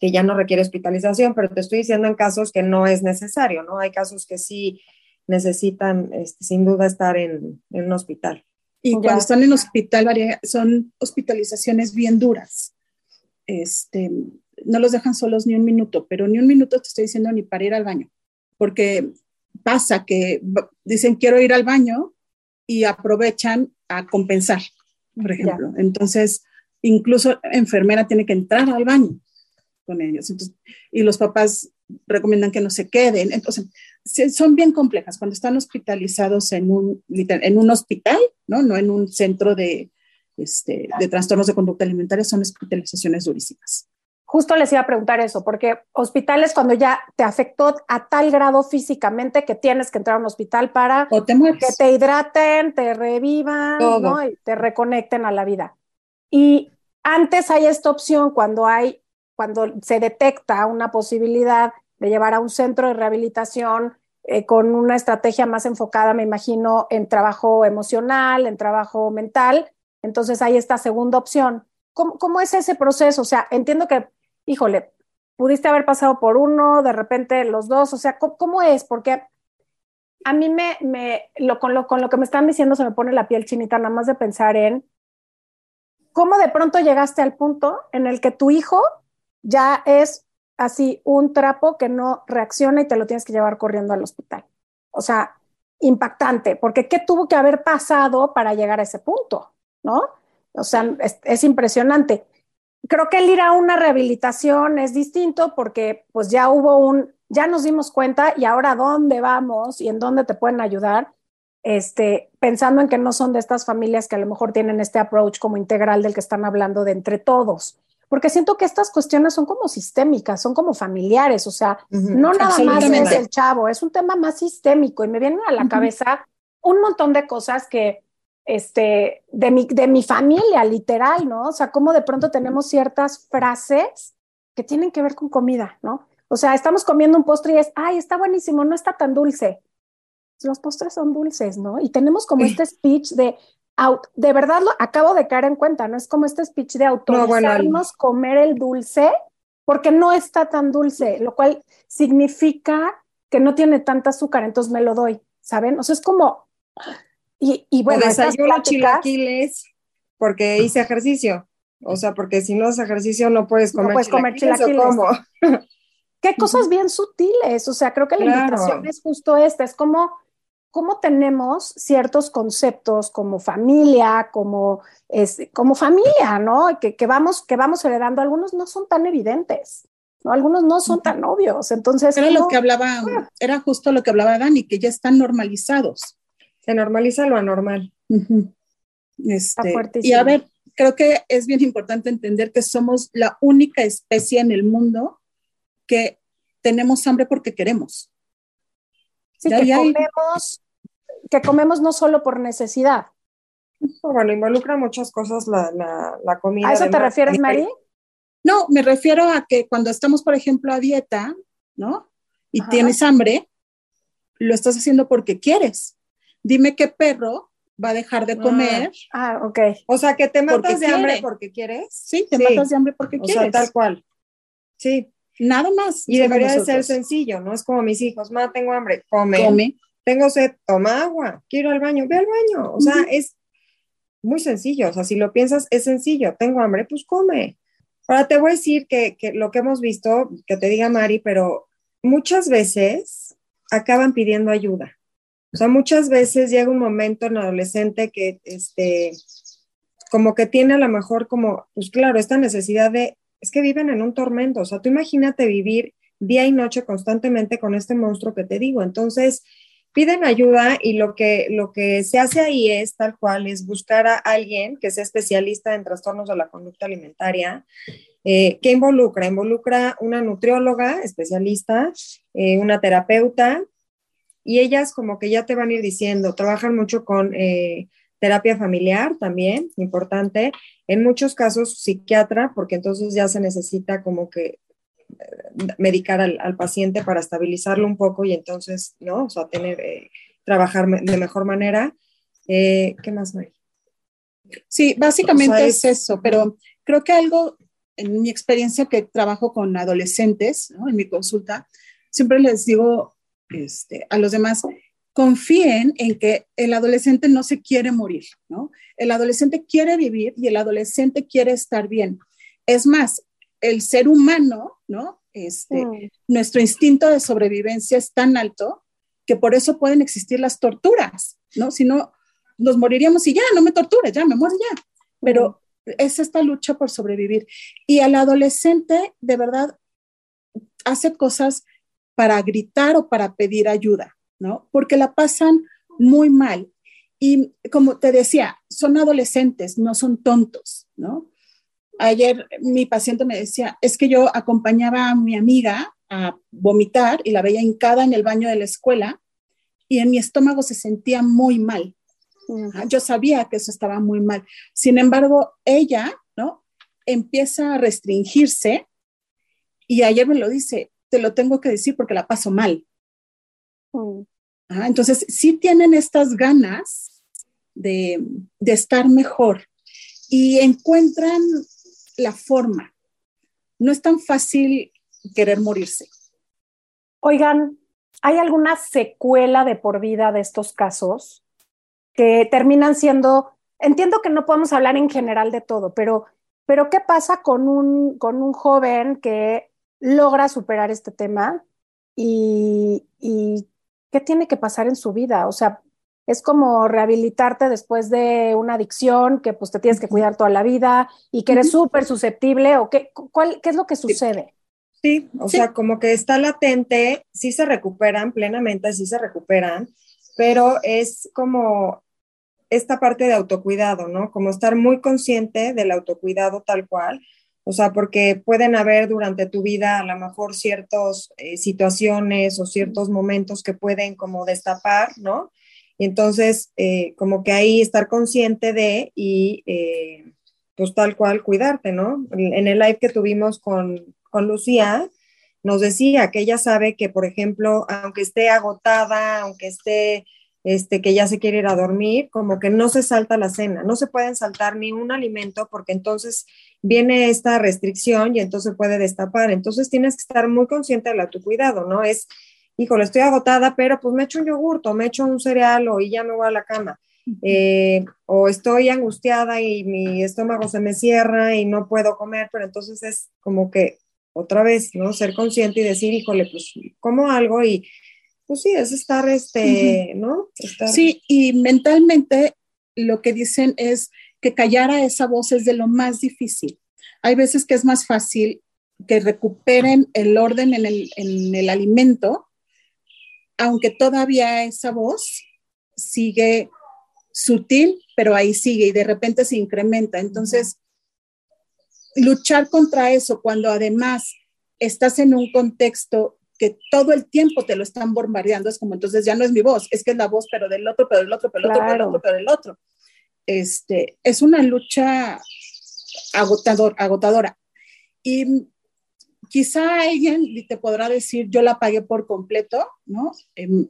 que ya no requiere hospitalización, pero te estoy diciendo en casos que no es necesario, ¿no? Hay casos que sí necesitan, este, sin duda, estar en, un hospital. Y cuando están en hospital, son hospitalizaciones bien duras. Este, no los dejan solos ni un minuto, pero ni un minuto te estoy diciendo ni para ir al baño, porque pasa que dicen quiero ir al baño y aprovechan a compensar por ejemplo. Entonces, incluso enfermera tiene que entrar al baño con ellos. y los papás recomiendan que no se queden. Entonces, son bien complejas. Cuando están hospitalizados en un, en un hospital, ¿no? no en un centro de, este, de trastornos de conducta alimentaria, son hospitalizaciones durísimas. Justo les iba a preguntar eso, porque hospitales cuando ya te afectó a tal grado físicamente que tienes que entrar a un hospital para que te hidraten, te revivan ¿no? y te reconecten a la vida. Y antes hay esta opción cuando hay, cuando se detecta una posibilidad de llevar a un centro de rehabilitación eh, con una estrategia más enfocada, me imagino, en trabajo emocional, en trabajo mental. Entonces hay esta segunda opción. ¿Cómo, ¿Cómo, es ese proceso? O sea, entiendo que híjole, pudiste haber pasado por uno, de repente los dos, o sea, ¿cómo, es? Porque a mí me, me lo, con, lo, con lo que me están diciendo se me pone la piel chinita nada más de pensar en cómo de pronto llegaste al punto en el que tu hijo ya es así un trapo que no reacciona y te lo tienes que llevar corriendo al hospital. O sea, impactante, porque ¿qué tuvo que haber pasado para llegar a ese punto? ¿No? O sea, es impresionante. Creo que el ir a una rehabilitación es distinto porque pues ya hubo un, ya nos dimos cuenta y ahora dónde vamos y en dónde te pueden ayudar, este, pensando en que no son de estas familias que a lo mejor tienen este approach como integral del que están hablando de entre todos. Porque siento que estas cuestiones son como sistémicas, son como familiares, o sea, no nada más es el chavo, es un tema más sistémico y me viene a la cabeza un montón de cosas que, este, de mi, de mi familia, literal, ¿no? O sea, como de pronto tenemos ciertas frases que tienen que ver con comida, ¿no? O sea, estamos comiendo un postre y es, ay, está buenísimo, no está tan dulce. Los postres son dulces, ¿no? Y tenemos como este speech de, de verdad lo acabo de caer en cuenta, ¿no? Es como este speech de autorizarnos comer el dulce porque no está tan dulce, lo cual significa que no tiene tanta azúcar, entonces me lo doy, ¿saben? O sea, es como, y, y bueno, desayuno chilaquiles porque hice ejercicio, o sea, porque si no haces ejercicio no puedes comer, no puedes comer chilaquiles. Qué cosas bien sutiles, o sea, creo que la invitación es justo esta, es como cómo tenemos ciertos conceptos como familia, como, es, como familia, ¿no? Que, que, vamos, que vamos heredando. Algunos no son tan evidentes, ¿no? Algunos no son tan obvios. Entonces. Era lo que hablaba, ah. era justo lo que hablaba Dani, que ya están normalizados. Se normaliza lo anormal. este, y a ver, creo que es bien importante entender que somos la única especie en el mundo que tenemos hambre porque queremos. Sí, que comemos que comemos no solo por necesidad. Bueno, involucra muchas cosas la, la, comida. ¿A eso te refieres, Mari? No, me refiero a que cuando estamos, por ejemplo, a dieta, ¿no? Y tienes hambre, lo estás haciendo porque quieres. Dime qué perro va a dejar de comer. Ah, ok. O sea, que te matas de hambre porque quieres. Sí, te matas de hambre porque quieres. O sea, tal cual. Sí. Nada más. Y debería de ser sencillo, ¿no? Es como mis hijos, ma, tengo hambre, come. Come tengo sed, toma agua, quiero al baño, ve al baño. O sea, es muy sencillo. O sea, si lo piensas, es sencillo. Tengo hambre, pues come. Ahora te voy a decir que, lo que hemos visto, que te diga Mari, pero muchas veces acaban pidiendo ayuda. O sea, muchas veces llega un momento en adolescente que, este, como que tiene a lo mejor como, pues claro, esta necesidad de, es que viven en un tormento. O sea, tú imagínate vivir día y noche constantemente con este monstruo que te digo. Entonces, piden ayuda y lo que, lo que se hace ahí es tal cual, es buscar a alguien que sea especialista en trastornos de la conducta alimentaria. Eh, ¿Qué involucra? Involucra una nutrióloga especialista, eh, una terapeuta, y ellas como que ya te van a ir diciendo, trabajan mucho con eh, terapia familiar también, importante, en muchos casos psiquiatra, porque entonces ya se necesita como que medicar al, paciente para estabilizarlo un poco y entonces, ¿no? O sea, tener, eh, trabajar de mejor manera. Eh, ¿Qué más, Mari? Sí, básicamente es, eso, pero creo que algo, en mi experiencia que trabajo con adolescentes, ¿no? En mi consulta, siempre les digo este, a los demás, confíen en que el adolescente no se quiere morir, ¿no? El adolescente quiere vivir y el adolescente quiere estar bien. Es más, el ser humano, ¿no? Este, mm. Nuestro instinto de sobrevivencia es tan alto que por eso pueden existir las torturas, ¿no? Si no, nos moriríamos y ya, no me tortures, ya, me muero ya. Pero mm. es esta lucha por sobrevivir. Y al adolescente, de verdad, hace cosas para gritar o para pedir ayuda, ¿no? Porque la pasan muy mal. Y como te decía, son adolescentes, no son tontos, ¿no? Ayer mi paciente me decía, es que yo acompañaba a mi amiga a vomitar y la veía hincada en el baño de la escuela y en mi estómago se sentía muy mal. Yo sabía que eso estaba muy mal. Sin embargo, ella, ¿no? Empieza a restringirse y ayer me lo dice, te lo tengo que decir porque la paso mal. entonces, sí tienen estas ganas de, de estar mejor y encuentran la forma. No es tan fácil querer morirse. Oigan, ¿hay alguna secuela de por vida de estos casos que terminan siendo, entiendo que no podemos hablar en general de todo, pero, pero ¿qué pasa con un, con un joven que logra superar este tema y, y qué tiene que pasar en su vida? O sea, es como rehabilitarte después de una adicción que pues te tienes que cuidar toda la vida y que eres súper susceptible o qué, cuál, qué es lo que sucede. Sí, o sea, como que está latente, sí se recuperan plenamente, sí se recuperan, pero es como esta parte de autocuidado, ¿no? Como estar muy consciente del autocuidado tal cual, o sea, porque pueden haber durante tu vida a lo mejor ciertas eh, situaciones o ciertos momentos que pueden como destapar, ¿no? Y entonces, eh, como que ahí estar consciente de y eh, pues tal cual cuidarte, ¿no? En el live que tuvimos con, con Lucía, nos decía que ella sabe que, por ejemplo, aunque esté agotada, aunque esté, este, que ya se quiere ir a dormir, como que no se salta la cena, no se pueden saltar ni un alimento porque entonces viene esta restricción y entonces puede destapar. Entonces tienes que estar muy consciente de la, tu cuidado, ¿no? Es, híjole, estoy agotada, pero pues me echo un yogurto, me echo un cereal o y ya me voy a la cama. Eh, o estoy angustiada y mi estómago se me cierra y no puedo comer, pero entonces es como que otra vez, ¿no? Ser consciente y decir, híjole, pues como algo y pues sí, es estar, este, ¿no? Sí, y mentalmente lo que dicen es que callar a esa voz es de lo más difícil. Hay veces que es más fácil que recuperen el orden en el, en el alimento, aunque todavía esa voz sigue sutil, pero ahí sigue y de repente se incrementa. Entonces, luchar contra eso cuando además estás en un contexto que todo el tiempo te lo están bombardeando, es como entonces ya no es mi voz, es que es la voz, pero del otro, pero del otro, pero del otro, pero del otro, pero del otro. Este, es una lucha agotador, agotadora. Y quizá alguien te podrá decir, yo la pagué por completo, ¿no? Em,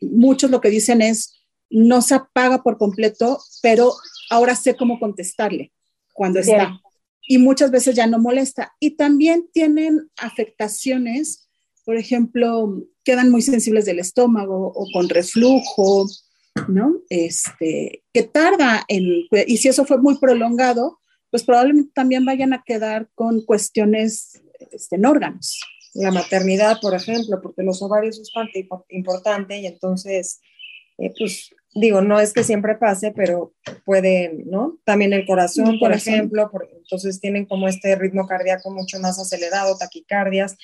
muchos lo que dicen es, no se apaga por completo, pero ahora sé cómo contestarle cuando está y muchas veces ya no molesta. Y también tienen afectaciones, por ejemplo, quedan muy sensibles del estómago o con reflujo, ¿no? Este, que tarda en, y si eso fue muy prolongado, pues probablemente también vayan a quedar con cuestiones este, en órganos. La maternidad, por ejemplo, porque los ovarios es parte importante y entonces, eh, pues digo, no es que siempre pase, pero pueden, ¿no? También el corazón, por ejemplo, entonces tienen como este ritmo cardíaco mucho más acelerado, taquicardias.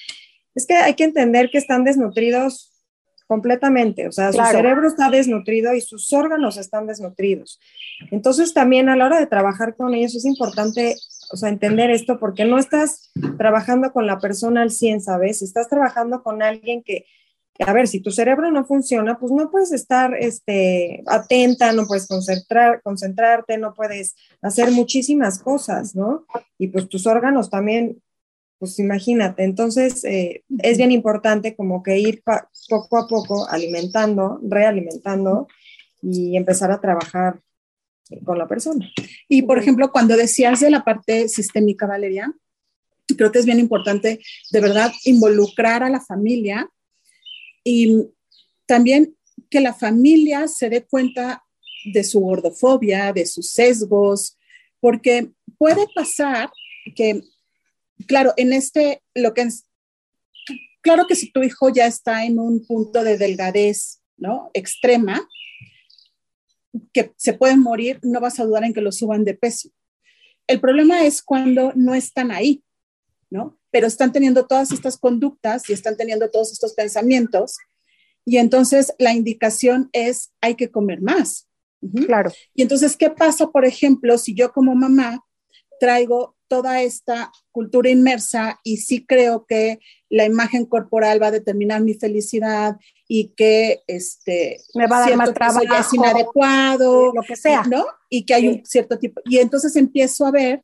Es que hay que entender que están desnutridos completamente, o sea, su cerebro está desnutrido y sus órganos están desnutridos. Entonces también a la hora de trabajar con ellos es importante, o sea, entender esto porque no estás trabajando con la persona al 100, ¿sabes? Estás trabajando con alguien que a ver, si tu cerebro no funciona, pues no puedes estar este, atenta, no puedes concentrar, concentrarte, no puedes hacer muchísimas cosas, ¿no? Y pues tus órganos también, pues imagínate. Entonces, eh, es bien importante como que ir poco a poco alimentando, realimentando y empezar a trabajar con la persona. Y por ejemplo, cuando decías de la parte sistémica, Valeria, creo que es bien importante de verdad involucrar a la familia y también que la familia se dé cuenta de su gordofobia, de sus sesgos, porque puede pasar que, claro, en este, lo que es, claro que si tu hijo ya está en un punto de delgadez, ¿no? Extrema, que se pueden morir, no vas a dudar en que lo suban de peso. El problema es cuando no están ahí, ¿no? pero están teniendo todas estas conductas y están teniendo todos estos pensamientos. Y entonces la indicación es, hay que comer más. Claro. Y entonces, ¿qué pasa, por ejemplo, si yo como mamá traigo toda esta cultura inmersa y sí creo que la imagen corporal va a determinar mi felicidad y que este me va a dar más trabajo, es inadecuado, lo que sea, ¿no? Y que hay un cierto tipo y entonces empiezo a ver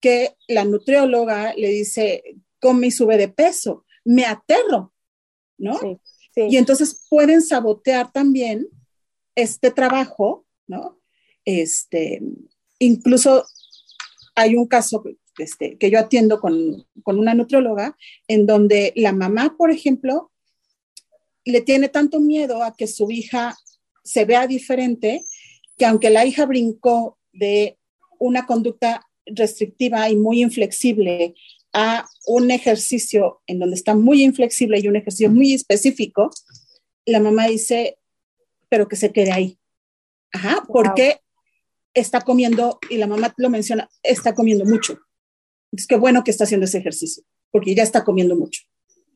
que la nutrióloga le dice come y sube de peso. Me aterro, ¿no? Y entonces pueden sabotear también este trabajo, ¿no? Este, incluso hay un caso este, que yo atiendo con, con una nutrióloga en donde la mamá, por ejemplo, le tiene tanto miedo a que su hija se vea diferente que aunque la hija brincó de una conducta restrictiva y muy inflexible a un ejercicio en donde está muy inflexible y un ejercicio muy específico, la mamá dice, pero que se quede ahí. Ajá, porque está comiendo, y la mamá lo menciona, está comiendo mucho. Es que bueno que está haciendo ese ejercicio, porque ya está comiendo mucho.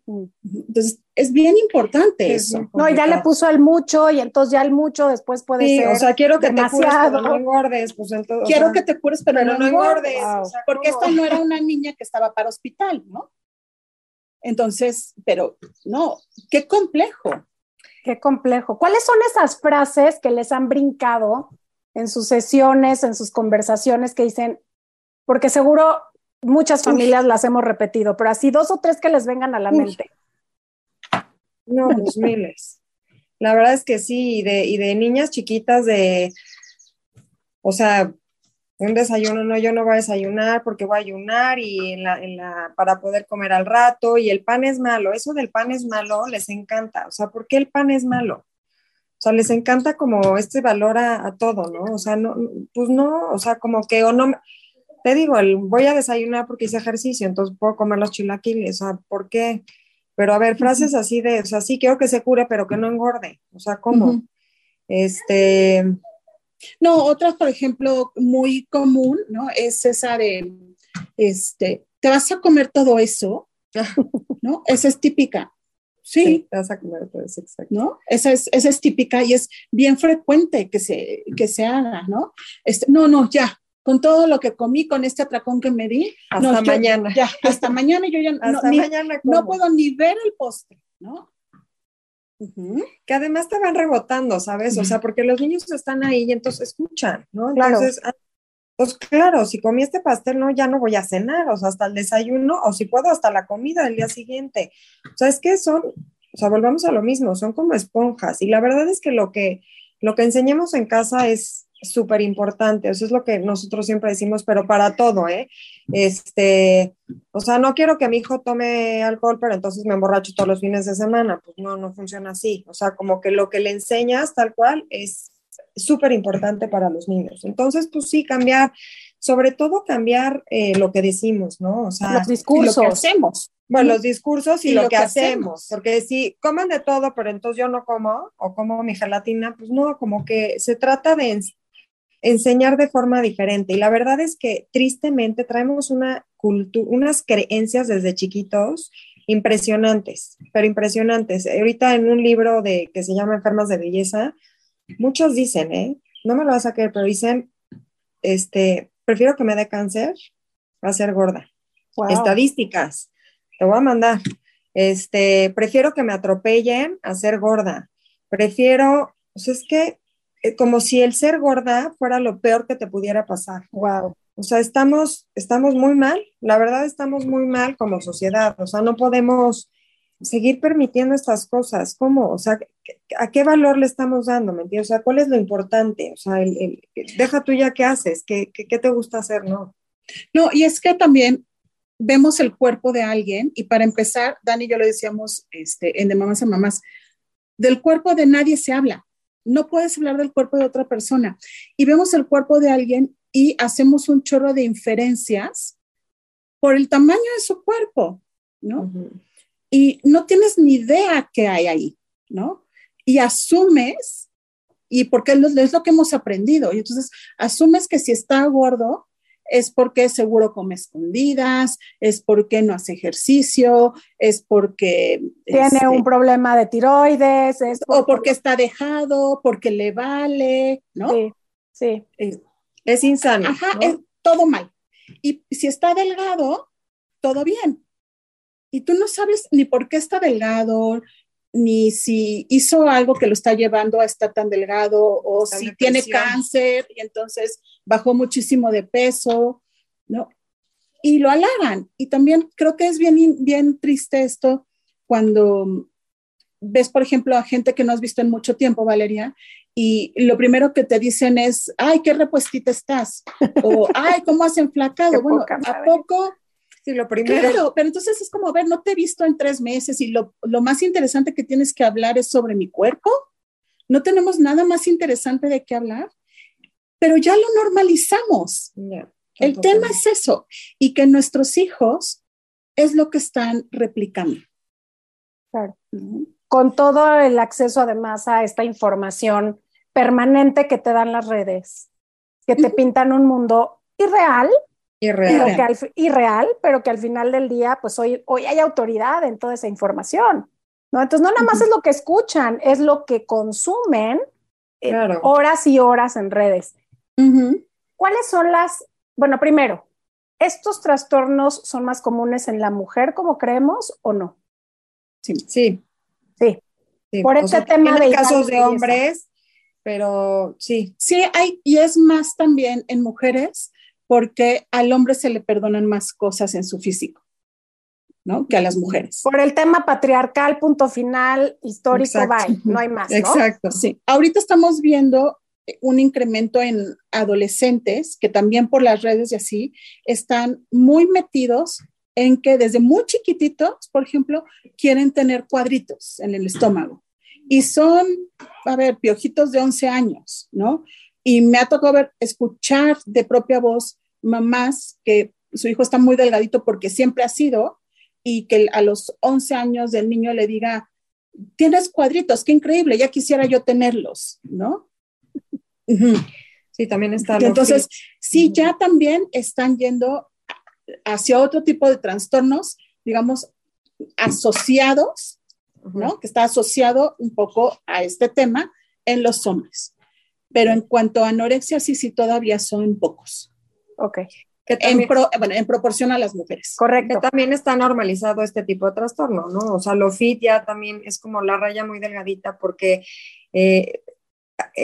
Entonces, es bien importante eso. No, ya le puso el mucho y entonces ya el mucho después puede sí, ser o sea, quiero que demasiado. te cures, pero no engordes. Pues entonces, quiero que te cures, pero, no, engordes. porque esta no era una niña que estaba para hospital, ¿no? Entonces, pero no, qué complejo. Qué complejo. ¿Cuáles son esas frases que les han brincado en sus sesiones, en sus conversaciones que dicen, porque seguro muchas familias las hemos repetido, pero así dos o tres que les vengan a la mente. No, pues miles. La verdad es que sí, y de, y de niñas chiquitas de, o sea, un desayuno, no, yo no voy a desayunar porque voy a ayunar y en la, en la, para poder comer al rato y el pan es malo, eso del pan es malo les encanta, o sea, ¿por qué el pan es malo? O sea, les encanta como este valor a, todo, ¿no? O sea, no, pues no, o sea, como que o no, te digo, el, voy a desayunar porque hice ejercicio, entonces puedo comer los chilaquiles, o sea, ¿por qué? Pero a ver, frases así de, o sea, sí quiero que se cure, pero que no engorde, o sea, ¿cómo? Este, no, otra, por ejemplo, muy común, ¿no? Es esa de, este, te vas a comer todo eso, ¿no? Esa es típica. Sí, te vas a comer todo eso, exacto. ¿No? Esa es, esa es típica y es bien frecuente que se, que se haga, ¿no? Este, no, no, ya, con todo lo que comí, con este atracón que me di. Hasta mañana. ya, hasta mañana yo ya no, no puedo ni ver el postre, ¿no? Que además te van rebotando, ¿sabes? O sea, porque los niños están ahí y entonces escuchan, ¿no? Entonces, ah, pues claro, si comí este pastel, no, ya no voy a cenar, o sea, hasta el desayuno, o si puedo, hasta la comida del día siguiente. O sea, es que son, o sea, volvamos a lo mismo, son como esponjas. Y la verdad es que lo que, lo que enseñamos en casa es súper importante, eso es lo que nosotros siempre decimos, pero para todo, ¿eh? Este, o sea, no quiero que mi hijo tome alcohol, pero entonces me emborracho todos los fines de semana, pues no, no funciona así, o sea, como que lo que le enseñas tal cual es súper importante para los niños. Entonces, pues sí, cambiar, sobre todo cambiar eh, lo que decimos, ¿no? O sea, los discursos. Lo que hacemos. Bueno, los discursos y, lo, que, hacemos, porque si comen de todo, pero entonces yo no como, o como mi gelatina, pues no, como que se trata de, enseñar de forma diferente. Y la verdad es que tristemente traemos una cultura, unas creencias desde chiquitos impresionantes, pero impresionantes. Ahorita en un libro de, que se llama Enfermas de Belleza, muchos dicen, ¿eh? No me lo vas a creer, pero dicen, este, prefiero que me dé cáncer a ser gorda. Estadísticas, te voy a mandar. Este, prefiero que me atropellen a ser gorda. Prefiero, pues es que como si el ser gorda fuera lo peor que te pudiera pasar. Wow. O sea, estamos, estamos muy mal, la verdad estamos muy mal como sociedad, o sea, no podemos seguir permitiendo estas cosas. ¿Cómo? O sea, ¿a qué valor le estamos dando? ¿Me entiendes? O sea, ¿cuál es lo importante? O sea, el, deja tú ya qué haces, ¿Qué, qué, te gusta hacer, ¿no? No, y es que también vemos el cuerpo de alguien y para empezar, Dani y yo lo decíamos este, en De Mamás a Mamás, del cuerpo de nadie se habla. No puedes hablar del cuerpo de otra persona. Y vemos el cuerpo de alguien y hacemos un chorro de inferencias por el tamaño de su cuerpo, ¿no? Y no tienes ni idea qué hay ahí, ¿no? Y asumes, y porque es lo que hemos aprendido, y entonces asumes que si está gordo, es porque seguro come escondidas, es porque no hace ejercicio, es porque... Tiene este, un problema de tiroides, es o porque está dejado, porque le vale, ¿no? Sí, sí. Es, insano. Ajá, es todo mal. Y si está delgado, todo bien. Y tú no sabes ni por qué está delgado, ni si hizo algo que lo está llevando a estar tan delgado o si tiene cáncer y entonces bajó muchísimo de peso, ¿no? Y lo halagan. Y también creo que es bien, bien triste esto cuando ves, por ejemplo, a gente que no has visto en mucho tiempo, Valeria, y lo primero que te dicen es, ay, qué repuestita estás, o ay, cómo has enflacado. bueno, ¿a poco lo primero. pero entonces es como, a ver, no te he visto en tres meses y lo, más interesante que tienes que hablar es sobre mi cuerpo. No tenemos nada más interesante de qué hablar, pero ya lo normalizamos. el tema es eso y que nuestros hijos es lo que están replicando. Con todo el acceso además a esta información permanente que te dan las redes, que te pintan un mundo irreal, Irreal. pero que al final del día, pues hoy, hoy hay autoridad en toda esa información, ¿no? Entonces, no nada más es lo que escuchan, es lo que consumen eh, horas y horas en redes. ¿Cuáles son las, bueno, primero, ¿estos trastornos son más comunes en la mujer como creemos o no? Sí. Sí. Sí. por este tema de casos de hombres, pero sí. Sí, hay, y es más también en mujeres, porque al hombre se le perdonan más cosas en su físico. ¿no? que a las mujeres. Por el tema patriarcal, punto final, histórico, bye, no hay más. ¿no? Exacto. Sí. Ahorita estamos viendo un incremento en adolescentes que también por las redes y así están muy metidos en que desde muy chiquititos, por ejemplo, quieren tener cuadritos en el estómago. Y son, a ver, piojitos de 11 años, ¿no? Y me ha tocado ver, escuchar de propia voz mamás que su hijo está muy delgadito porque siempre ha sido y que a los 11 años del niño le diga, tienes cuadritos, qué increíble, ya quisiera yo tenerlos, ¿no? Sí, también está. Entonces, sí, ya también están yendo hacia otro tipo de trastornos, digamos, asociados, ¿no? Que está asociado un poco a este tema en los hombres. Pero en cuanto a anorexia, sí, sí, todavía son pocos. Ok en, bueno, en proporción a las mujeres. Correcto. Que también está normalizado este tipo de trastorno, ¿no? O sea, lo fit ya también es como la raya muy delgadita porque eh,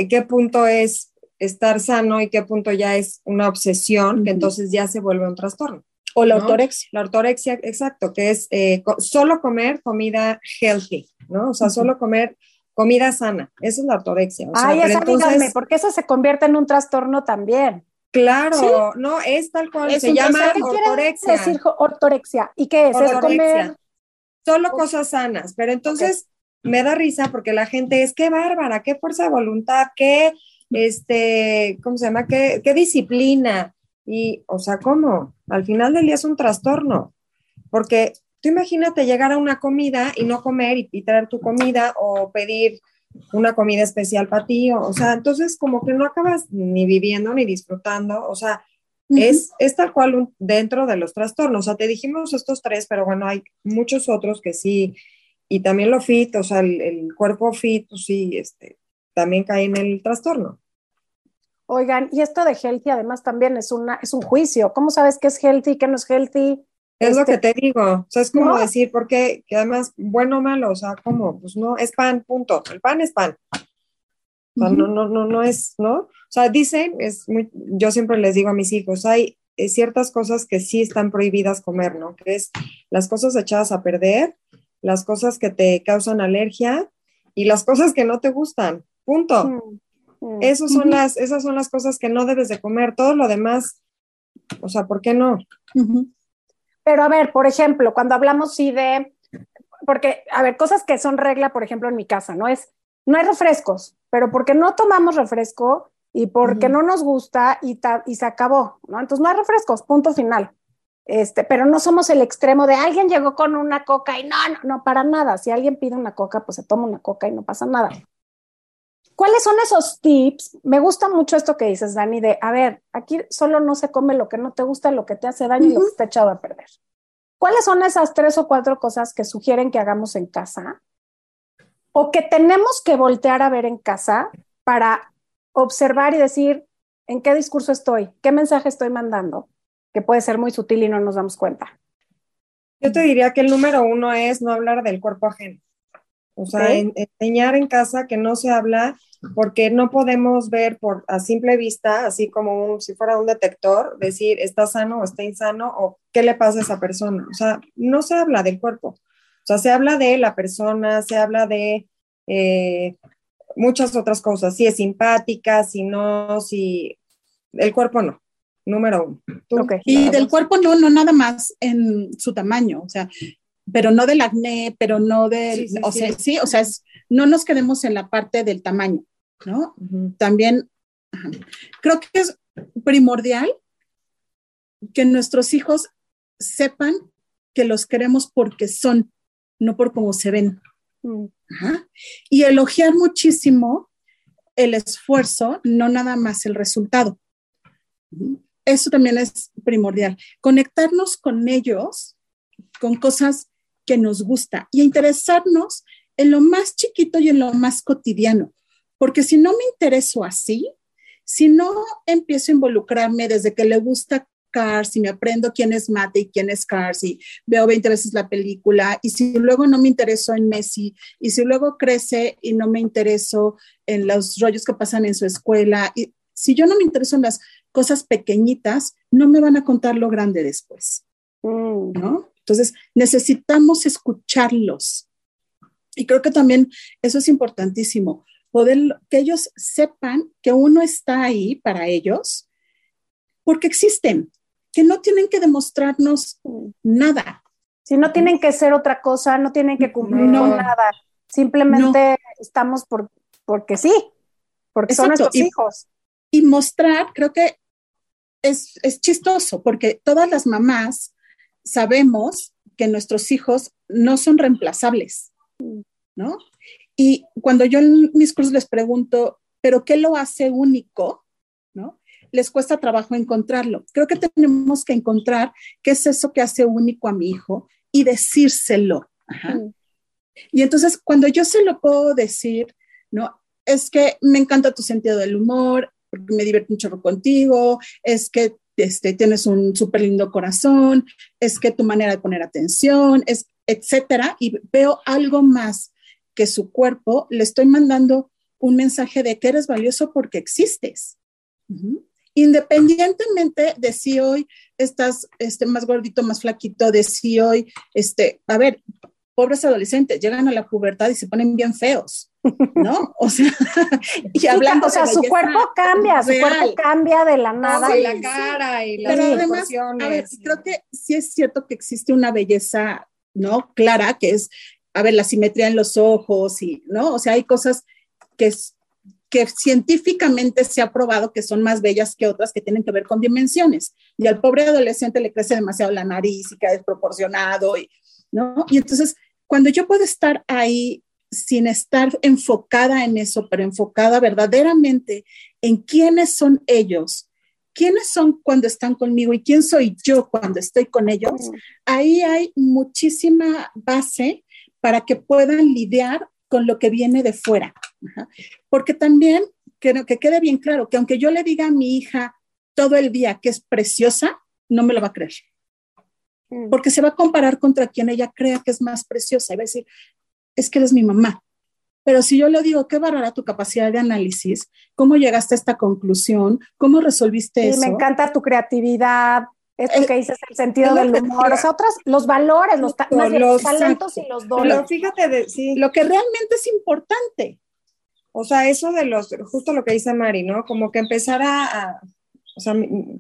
qué punto es estar sano y qué punto ya es una obsesión, que entonces ya se vuelve un trastorno. O la ortorexia. La ortorexia, exacto, que es eh, solo comer comida healthy, ¿no? O sea, solo comer comida sana. Esa es la ortorexia. Ay, esa entonces, porque eso se convierte en un trastorno también. Claro, no, es tal cual, se llama ortorexia. decir ortorexia? ¿Y qué es? comer... Solo cosas sanas, pero entonces me da risa porque la gente es, qué bárbara, qué fuerza de voluntad, qué, este, ¿cómo se llama? Qué, qué disciplina. Y, o sea, ¿cómo? Al final del día es un trastorno, porque tú imagínate llegar a una comida y no comer y traer tu comida o pedir una comida especial para ti, o, sea, entonces como que no acabas ni viviendo ni disfrutando, o sea, es, es tal cual dentro de los trastornos, o sea, te dijimos estos tres, pero bueno, hay muchos otros que sí, y también lo fit, o sea, el, cuerpo fit, pues sí, este, también cae en el trastorno. Oigan, y esto de healthy además también es, una, es un juicio. ¿Cómo sabes qué es healthy, y qué no es healthy? Es lo que este, te digo, o sea, es como decir, ¿por qué? Que además, bueno o malo, o sea, ¿cómo? Pues no, es pan, punto. El pan es pan. O sea, no, no, no, no es, ¿no? O sea, dicen, es muy, yo siempre les digo a mis hijos, hay eh, ciertas cosas que sí están prohibidas comer, ¿no? Que es las cosas echadas a perder, las cosas que te causan alergia y las cosas que no te gustan, punto. Mm. Esos son las, esas son las cosas que no debes de comer, todo lo demás, o sea, ¿por qué no? Pero a ver, por ejemplo, cuando hablamos sí de, porque, a ver, cosas que son regla, por ejemplo, en mi casa, ¿no? Es, no hay refrescos, pero porque no tomamos refresco y porque no nos gusta y, y se acabó, ¿no? Entonces no hay refrescos, punto final. Este, pero no somos el extremo de alguien llegó con una coca y no, no, no, para nada. Si alguien pide una coca, pues se toma una coca y no pasa nada. ¿Cuáles son esos tips? Me gusta mucho esto que dices, Dani, de, a ver, aquí solo no se come lo que no te gusta, lo que te hace daño y lo que está echado a perder. ¿Cuáles son esas tres o cuatro cosas que sugieren que hagamos en casa o que tenemos que voltear a ver en casa para observar y decir en qué discurso estoy, qué mensaje estoy mandando, que puede ser muy sutil y no nos damos cuenta? Yo te diría que el número uno es no hablar del cuerpo ajeno. O sea, enseñar en casa que no se habla porque no podemos ver por a simple vista, así como si fuera un detector, decir está sano o está insano o qué le pasa a esa persona. O sea, no se habla del cuerpo. O sea, se habla de la persona, se habla de eh, muchas otras cosas, si es simpática, si no, si el cuerpo no. Número uno. Y del cuerpo no, no nada más en su tamaño, o sea, pero no del acné, pero no del, o sea, sí, o sea, no nos quedemos en la parte del tamaño, ¿no? También creo que es primordial que nuestros hijos sepan que los queremos porque son, no por cómo se ven. Mm. Y elogiar muchísimo el esfuerzo, no nada más el resultado. Eso también es primordial. Conectarnos con ellos, con cosas que nos gusta y interesarnos en lo más chiquito y en lo más cotidiano. Porque si no me intereso así, si no empiezo a involucrarme desde que le gusta Cars y me aprendo quién es Mate y quién es Cars y veo 20 veces la película y si luego no me intereso en Messi y si luego crece y no me intereso en los rollos que pasan en su escuela y si yo no me intereso en las cosas pequeñitas, no me van a contar lo grande después. Mm. ¿no? Entonces, necesitamos escucharlos. Y creo que también eso es importantísimo, poder que ellos sepan que uno está ahí para ellos porque existen, que no tienen que demostrarnos nada. Si no tienen que ser otra cosa, no tienen que cumplir nada, simplemente estamos por, porque sí, porque son nuestros hijos. Y mostrar, creo que es, es chistoso, porque todas las mamás sabemos que nuestros hijos no son reemplazables, ¿no? Y cuando yo en mis cursos les pregunto, ¿pero qué lo hace único? ¿No? Les cuesta trabajo encontrarlo. Creo que tenemos que encontrar qué es eso que hace único a mi hijo y decírselo. Y entonces, cuando yo se lo puedo decir, ¿no? Es que me encanta tu sentido del humor, porque me divierto mucho contigo, es que este, tienes un súper lindo corazón, es que tu manera de poner atención, es etcétera, y veo algo más que su cuerpo, le estoy mandando un mensaje de que eres valioso porque existes. Independientemente de si hoy estás este, más gordito, más flaquito, de si hoy, este, a ver, pobres adolescentes llegan a la pubertad y se ponen bien feos, ¿no? O sea, y hablando. O sea, su cuerpo cambia, su cuerpo cambia de la nada. y la cara y las Pero además, a ver, creo que sí es cierto que existe una belleza, ¿no? Clara, que es, a ver, la simetría en los ojos y, ¿no? O sea, hay cosas que, que científicamente se ha probado que son más bellas que otras que tienen que ver con dimensiones. Y al pobre adolescente le crece demasiado la nariz y queda desproporcionado y, ¿no? Y entonces, cuando yo puedo estar ahí sin estar enfocada en eso, pero enfocada verdaderamente en quiénes son ellos, quiénes son cuando están conmigo y quién soy yo cuando estoy con ellos, ahí hay muchísima base para que puedan lidiar con lo que viene de fuera. Porque también quiero que quede bien claro que aunque yo le diga a mi hija todo el día que es preciosa, no me lo va a creer. Mm. porque se va a comparar contra quien ella crea que es más preciosa y va a decir, es que eres mi mamá. Pero si yo le digo, qué barrará tu capacidad de análisis, cómo llegaste a esta conclusión, cómo resolviste sí, eso. Me encanta tu creatividad, esto eh, que dices, el sentido del humor, o sea, otros, los valores, los, talentos y los dones. Pero fíjate, de, sí. lo que realmente es importante. O sea, eso de los, justo lo que dice Mari, ¿no? Como que empezar a o sea,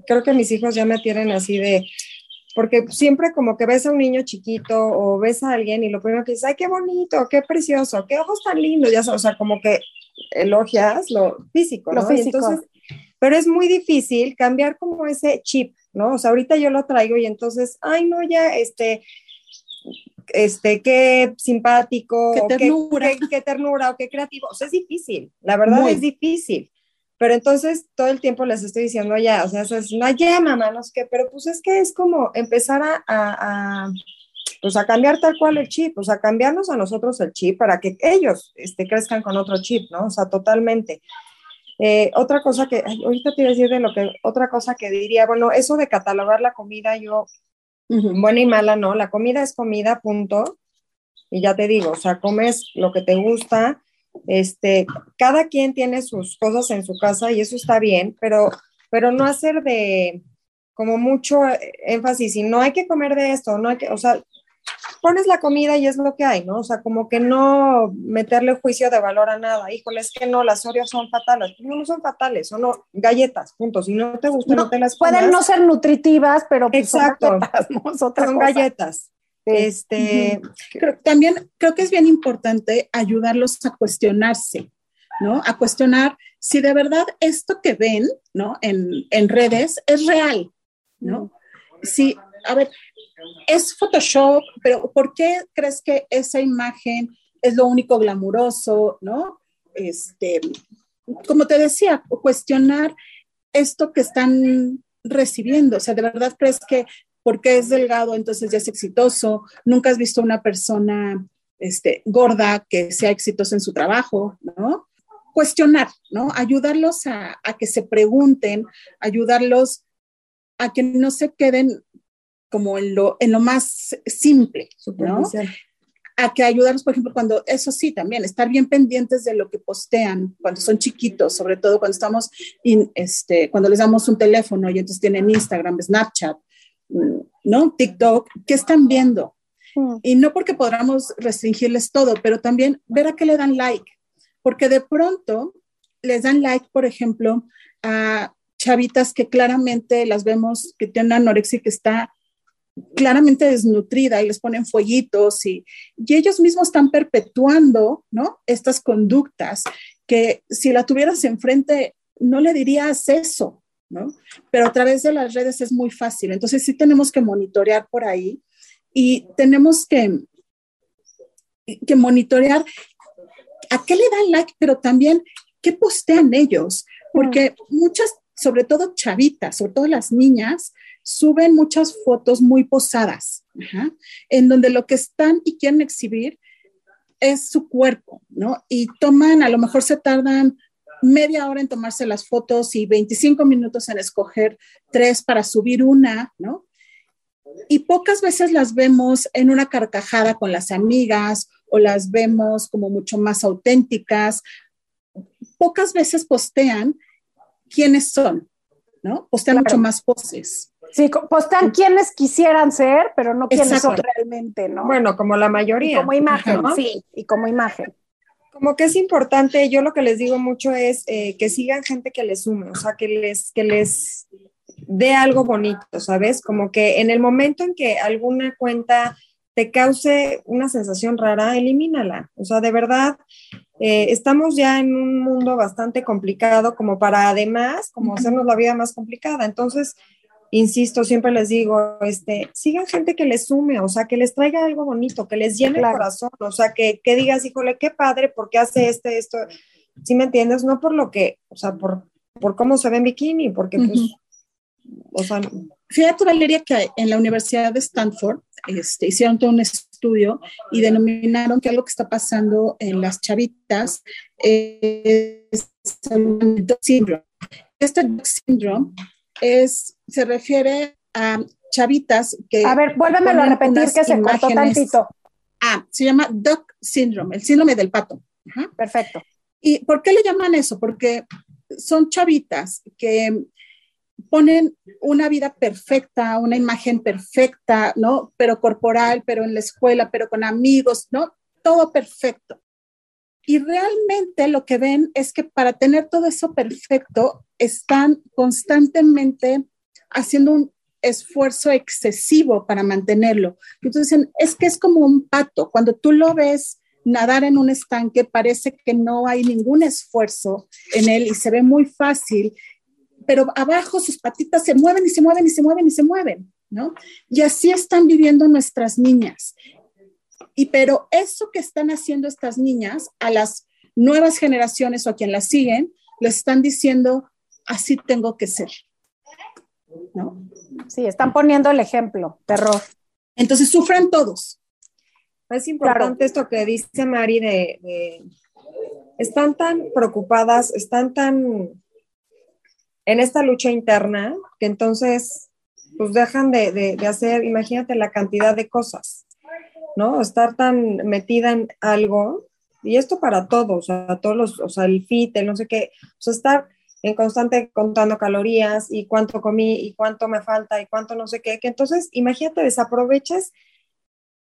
creo que mis hijos ya me tienen así de, porque siempre como que ves a un niño chiquito o ves a alguien y lo primero que dices, ay, qué bonito, qué precioso, qué ojos tan lindos, ya o sea, como que elogias lo físico, ¿no? Lo físico. entonces, pero es muy difícil cambiar como ese chip, ¿no? O sea, ahorita yo lo traigo y entonces, ay, no, ya, este, este, qué simpático, qué ternura, qué, ternura o qué creativo, o sea, es difícil, la verdad es difícil. Pero entonces todo el tiempo les estoy diciendo ya, o sea, es, mamá, no sé qué, pero pues es que es como empezar a, a, pues a cambiar tal cual el chip, o sea, cambiarnos a nosotros el chip para que ellos este, crezcan con otro chip, ¿no? O sea, totalmente. Eh, otra cosa que, ahorita te iba a decir de lo que, otra cosa que diría, bueno, eso de catalogar la comida, yo, buena y mala, no, la comida es comida, punto. Y ya te digo, o sea, comes lo que te gusta, este, cada quien tiene sus cosas en su casa y eso está bien, pero, pero no hacer de como mucho énfasis y no hay que comer de esto, no hay que, o sea, pones la comida y es lo que hay, ¿no? O sea, como que no meterle juicio de valor a nada. Híjole, es que no, las Oreos son fatales. No, no son fatales, son galletas, punto. Si no te gustan, no, te las Pueden no ser nutritivas, pero pues Exacto. son galletas. son galletas. Este, también creo que es bien importante ayudarlos a cuestionarse, ¿no? A cuestionar si de verdad esto que ven, ¿no? En, en redes es real, ¿no? Si, a ver, es Photoshop, pero ¿por qué crees que esa imagen es lo único glamuroso, ¿no? Este, como te decía, cuestionar esto que están recibiendo, o sea, ¿de verdad crees que porque es delgado, entonces ya es exitoso. Nunca has visto una persona este, gorda que sea exitosa en su trabajo, ¿no? Cuestionar, ¿no? Ayudarlos a, que se pregunten, ayudarlos a que no se queden como en lo, en lo más simple, ¿no? A que ayudarlos, por ejemplo, cuando, eso sí, también, estar bien pendientes de lo que postean cuando son chiquitos, sobre todo cuando estamos, este, cuando les damos un teléfono y entonces tienen Instagram, Snapchat, ¿no? TikTok, ¿qué están viendo? Mm. Y no porque podamos restringirles todo, pero también ver a qué le dan like, porque de pronto les dan like, por ejemplo, a chavitas que claramente las vemos que tienen anorexia y que está claramente desnutrida y les ponen fueguitos y, y ellos mismos están perpetuando, ¿no? Estas conductas que si la tuvieras enfrente no le dirías eso, ¿no? Pero a través de las redes es muy fácil. Entonces sí tenemos que monitorear por ahí y tenemos que, que monitorear a qué le dan like, pero también qué postean ellos, porque muchas, sobre todo chavitas, sobre todo las niñas, suben muchas fotos muy posadas, en donde lo que están y quieren exhibir es su cuerpo, ¿no? Y toman, a lo mejor se tardan media hora en tomarse las fotos y 25 minutos en escoger tres para subir una, ¿no? Y pocas veces las vemos en una carcajada con las amigas o las vemos como mucho más auténticas. Pocas veces postean quiénes son, ¿no? Postean mucho más poses. Sí, postean quienes quisieran ser, pero no quienes son realmente, ¿no? Bueno, como la mayoría. como imagen, sí, y como imagen. Como que es importante, yo lo que les digo mucho es eh, que sigan gente que les sume, o sea, que les, que les dé algo bonito, ¿sabes? Como que en el momento en que alguna cuenta te cause una sensación rara, elimínala. O sea, de verdad, eh, estamos ya en un mundo bastante complicado como para además, como hacernos la vida más complicada. Entonces, insisto, siempre les digo, este, sigan gente que les sume, o sea, que les traiga algo bonito, que les llene el corazón, o sea, que, que digas, híjole, qué padre, porque hace este, esto, ¿sí me entiendes? No por lo que, o sea, por, por cómo se ve en bikini, porque pues o sea, Fíjate, Valeria, que en la Universidad de Stanford este, hicieron todo un estudio y denominaron que algo que está pasando en las chavitas es el Down syndrome. Este Down syndrome es, se refiere a chavitas que... A ver, vuélvemelo a repetir que se cortó tantito. Ah, se llama Duck Syndrome, el síndrome del pato. Perfecto. ¿Y por qué le llaman eso? Porque son chavitas que ponen una vida perfecta, una imagen perfecta, ¿no? Pero corporal, pero en la escuela, pero con amigos, ¿no? Todo perfecto. Y realmente lo que ven es que para tener todo eso perfecto, están constantemente haciendo un esfuerzo excesivo para mantenerlo. Entonces es que es como un pato. Cuando tú lo ves nadar en un estanque, parece que no hay ningún esfuerzo en él y se ve muy fácil pero abajo sus patitas se mueven y se mueven y se mueven y se mueven, ¿no? Y así están viviendo nuestras niñas. Y pero eso que están haciendo estas niñas a las nuevas generaciones o a quien las siguen, les están diciendo, así tengo que ser. ¿No? Sí, están poniendo el ejemplo, terror. Entonces sufren todos. Es importante esto que dice Mari de, están tan preocupadas, están tan en esta lucha interna, que entonces pues dejan de, hacer, imagínate la cantidad de cosas, ¿no? Estar tan metida en algo, y esto para todos, o sea, todos los, o sea, el fit, el no sé qué, o sea, estar en constante contando calorías y cuánto comí y cuánto me falta y cuánto no sé qué, que entonces imagínate desaproveches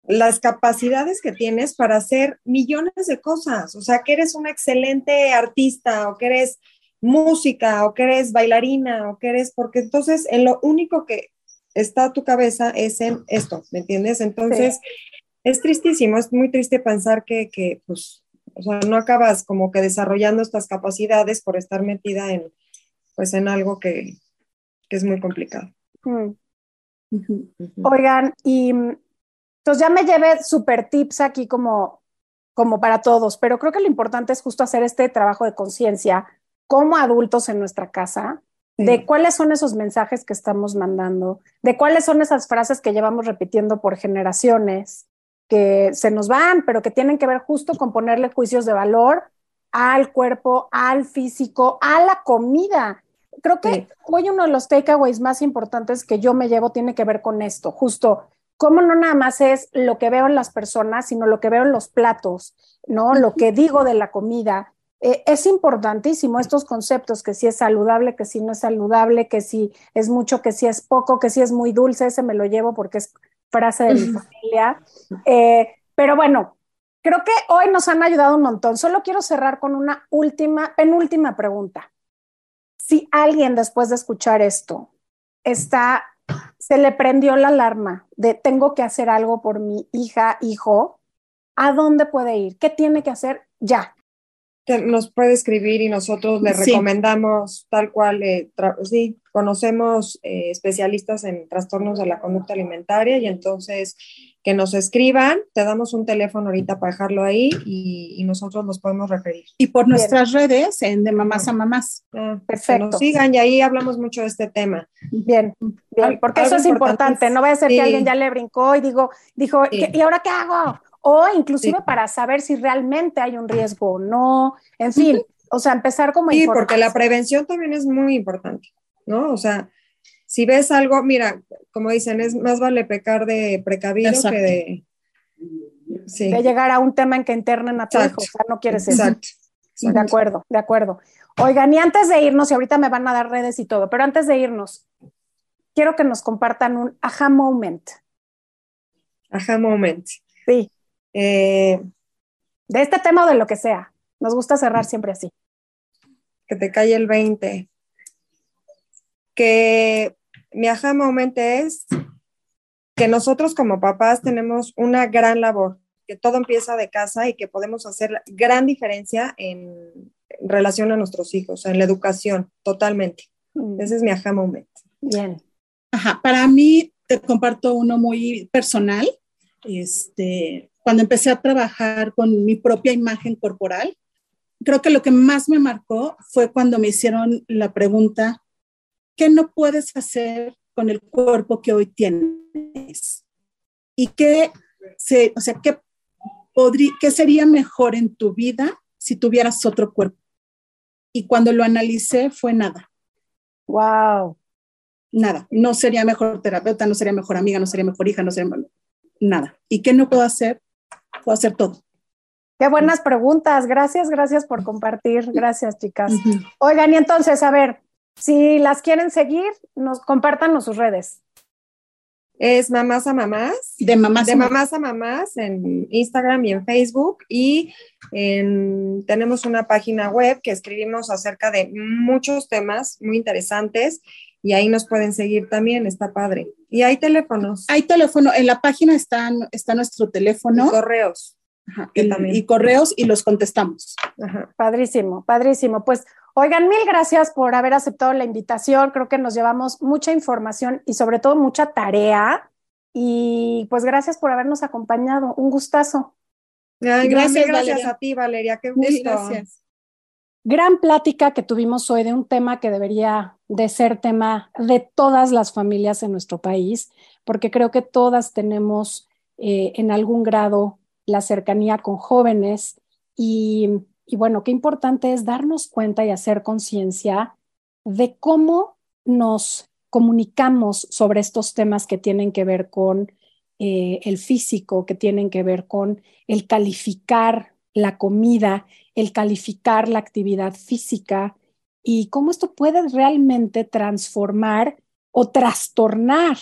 las capacidades que tienes para hacer millones de cosas, o sea, que eres un excelente artista o que eres música o que eres bailarina o que eres, porque entonces en lo único que está tu cabeza es en esto, ¿me entiendes? Entonces es tristísimo, es muy triste pensar que, que, pues, o sea, no acabas como que desarrollando estas capacidades por estar metida en, pues, en algo que, que es muy complicado. Mm. Oigan, y entonces pues, ya me llevé super tips aquí como, como para todos, pero creo que lo importante es justo hacer este trabajo de conciencia como adultos en nuestra casa, de cuáles son esos mensajes que estamos mandando, de cuáles son esas frases que llevamos repitiendo por generaciones, que se nos van, pero que tienen que ver justo con ponerle juicios de valor al cuerpo, al físico, a la comida. creo que hoy uno de los takeaways más importantes que yo me llevo tiene que ver con esto, justo cómo no nada más es lo que veo en las personas, sino lo que veo en los platos, ¿no? Lo que digo de la comida. Eh, es importantísimo estos conceptos, que si es saludable, que si no es saludable, que si es mucho, que si es poco, que si es muy dulce, ese me lo llevo porque es frase de mi familia. Eh, pero bueno, creo que hoy nos han ayudado un montón. Solo quiero cerrar con una última, penúltima pregunta. Si alguien después de escuchar esto está se le prendió la alarma de tengo que hacer algo por mi hija, hijo, ¿a dónde puede ir? ¿Qué tiene que hacer ya? Nos puede escribir y nosotros le recomendamos tal cual, eh, sí, conocemos eh, especialistas en trastornos de la conducta alimentaria y entonces que nos escriban, te damos un teléfono ahorita para dejarlo ahí y, nosotros los podemos referir. Y por nuestras redes, en de mamás a mamás. Ah, Perfecto. Que nos sigan y ahí hablamos mucho de este tema. Bien, bien, porque eso es importante, no va a ser que alguien ya le brincó y digo, dijo, ¿y ahora qué hago? O inclusive para saber si realmente hay un riesgo o no, en fin, o sea, empezar como... Sí, porque la prevención también es muy importante, ¿no? O sea, si ves algo, mira, como dicen, es más vale pecar de precavido que de... De llegar a un tema en que internen a tu hijo, o sea, no quieres eso. Exacto. De acuerdo, de acuerdo. Oigan, y antes de irnos, y ahorita me van a dar redes y todo, pero antes de irnos, quiero que nos compartan un aha moment. Aha moment. Sí. Eh, de este tema o de lo que sea. Nos gusta cerrar siempre así. Que te cae el 20. Que mi aha moment es que nosotros como papás tenemos una gran labor, que todo empieza de casa y que podemos hacer gran diferencia en relación a nuestros hijos, en la educación, totalmente. Mm. Ese es mi aha moment. Bien. Ajá, para mí te comparto uno muy personal. Este, cuando empecé a trabajar con mi propia imagen corporal, creo que lo que más me marcó fue cuando me hicieron la pregunta, ¿qué no puedes hacer con el cuerpo que hoy tienes? ¿Y qué, se, o sea, qué, podría, qué sería mejor en tu vida si tuvieras otro cuerpo? Y cuando lo analicé fue nada. Wow. Nada. No sería mejor terapeuta, no sería mejor amiga, no sería mejor hija, no sería nada. ¿Y qué no puedo hacer? Puedo hacer todo. Qué buenas preguntas. Gracias, gracias por compartir. Gracias, chicas. Oigan, y entonces, a ver, si las quieren seguir, nos compartan sus redes. Es mamás a mamás. De mamás, de mamás a mamás en Instagram y en Facebook. Y tenemos una página web que escribimos acerca de muchos temas muy interesantes y ahí nos pueden seguir también, está padre. Y hay teléfonos. Hay teléfono, en la página está, está nuestro teléfono. Y correos. y, correos y los contestamos. Padrísimo, padrísimo. Pues Oigan, mil gracias por haber aceptado la invitación. Creo que nos llevamos mucha información y sobre todo mucha tarea. Y pues gracias por habernos acompañado. Un gustazo. gracias, gracias a ti, Valeria. Qué gusto. gracias. Gran plática que tuvimos hoy de un tema que debería de ser tema de todas las familias en nuestro país, porque creo que todas tenemos eh, en algún grado la cercanía con jóvenes y y bueno, qué importante es darnos cuenta y hacer conciencia de cómo nos comunicamos sobre estos temas que tienen que ver con eh, el físico, que tienen que ver con el calificar la comida, el calificar la actividad física y cómo esto puede realmente transformar o trastornar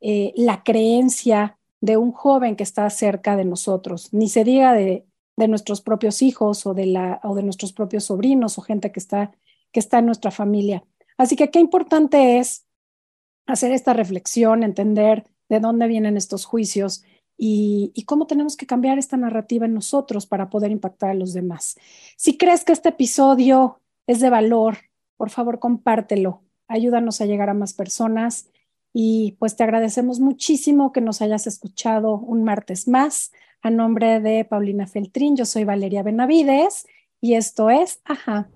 eh, la creencia de un joven que está cerca de nosotros. Ni se diga de de nuestros propios hijos o de, la, o de nuestros propios sobrinos o gente que está, que está en nuestra familia. Así que qué importante es hacer esta reflexión, entender de dónde vienen estos juicios y, y, cómo tenemos que cambiar esta narrativa en nosotros para poder impactar a los demás. Si crees que este episodio es de valor, por favor compártelo, ayúdanos a llegar a más personas y pues te agradecemos muchísimo que nos hayas escuchado un martes más. A nombre de Paulina Feltrín, yo soy Valeria Benavides y esto es Ajá.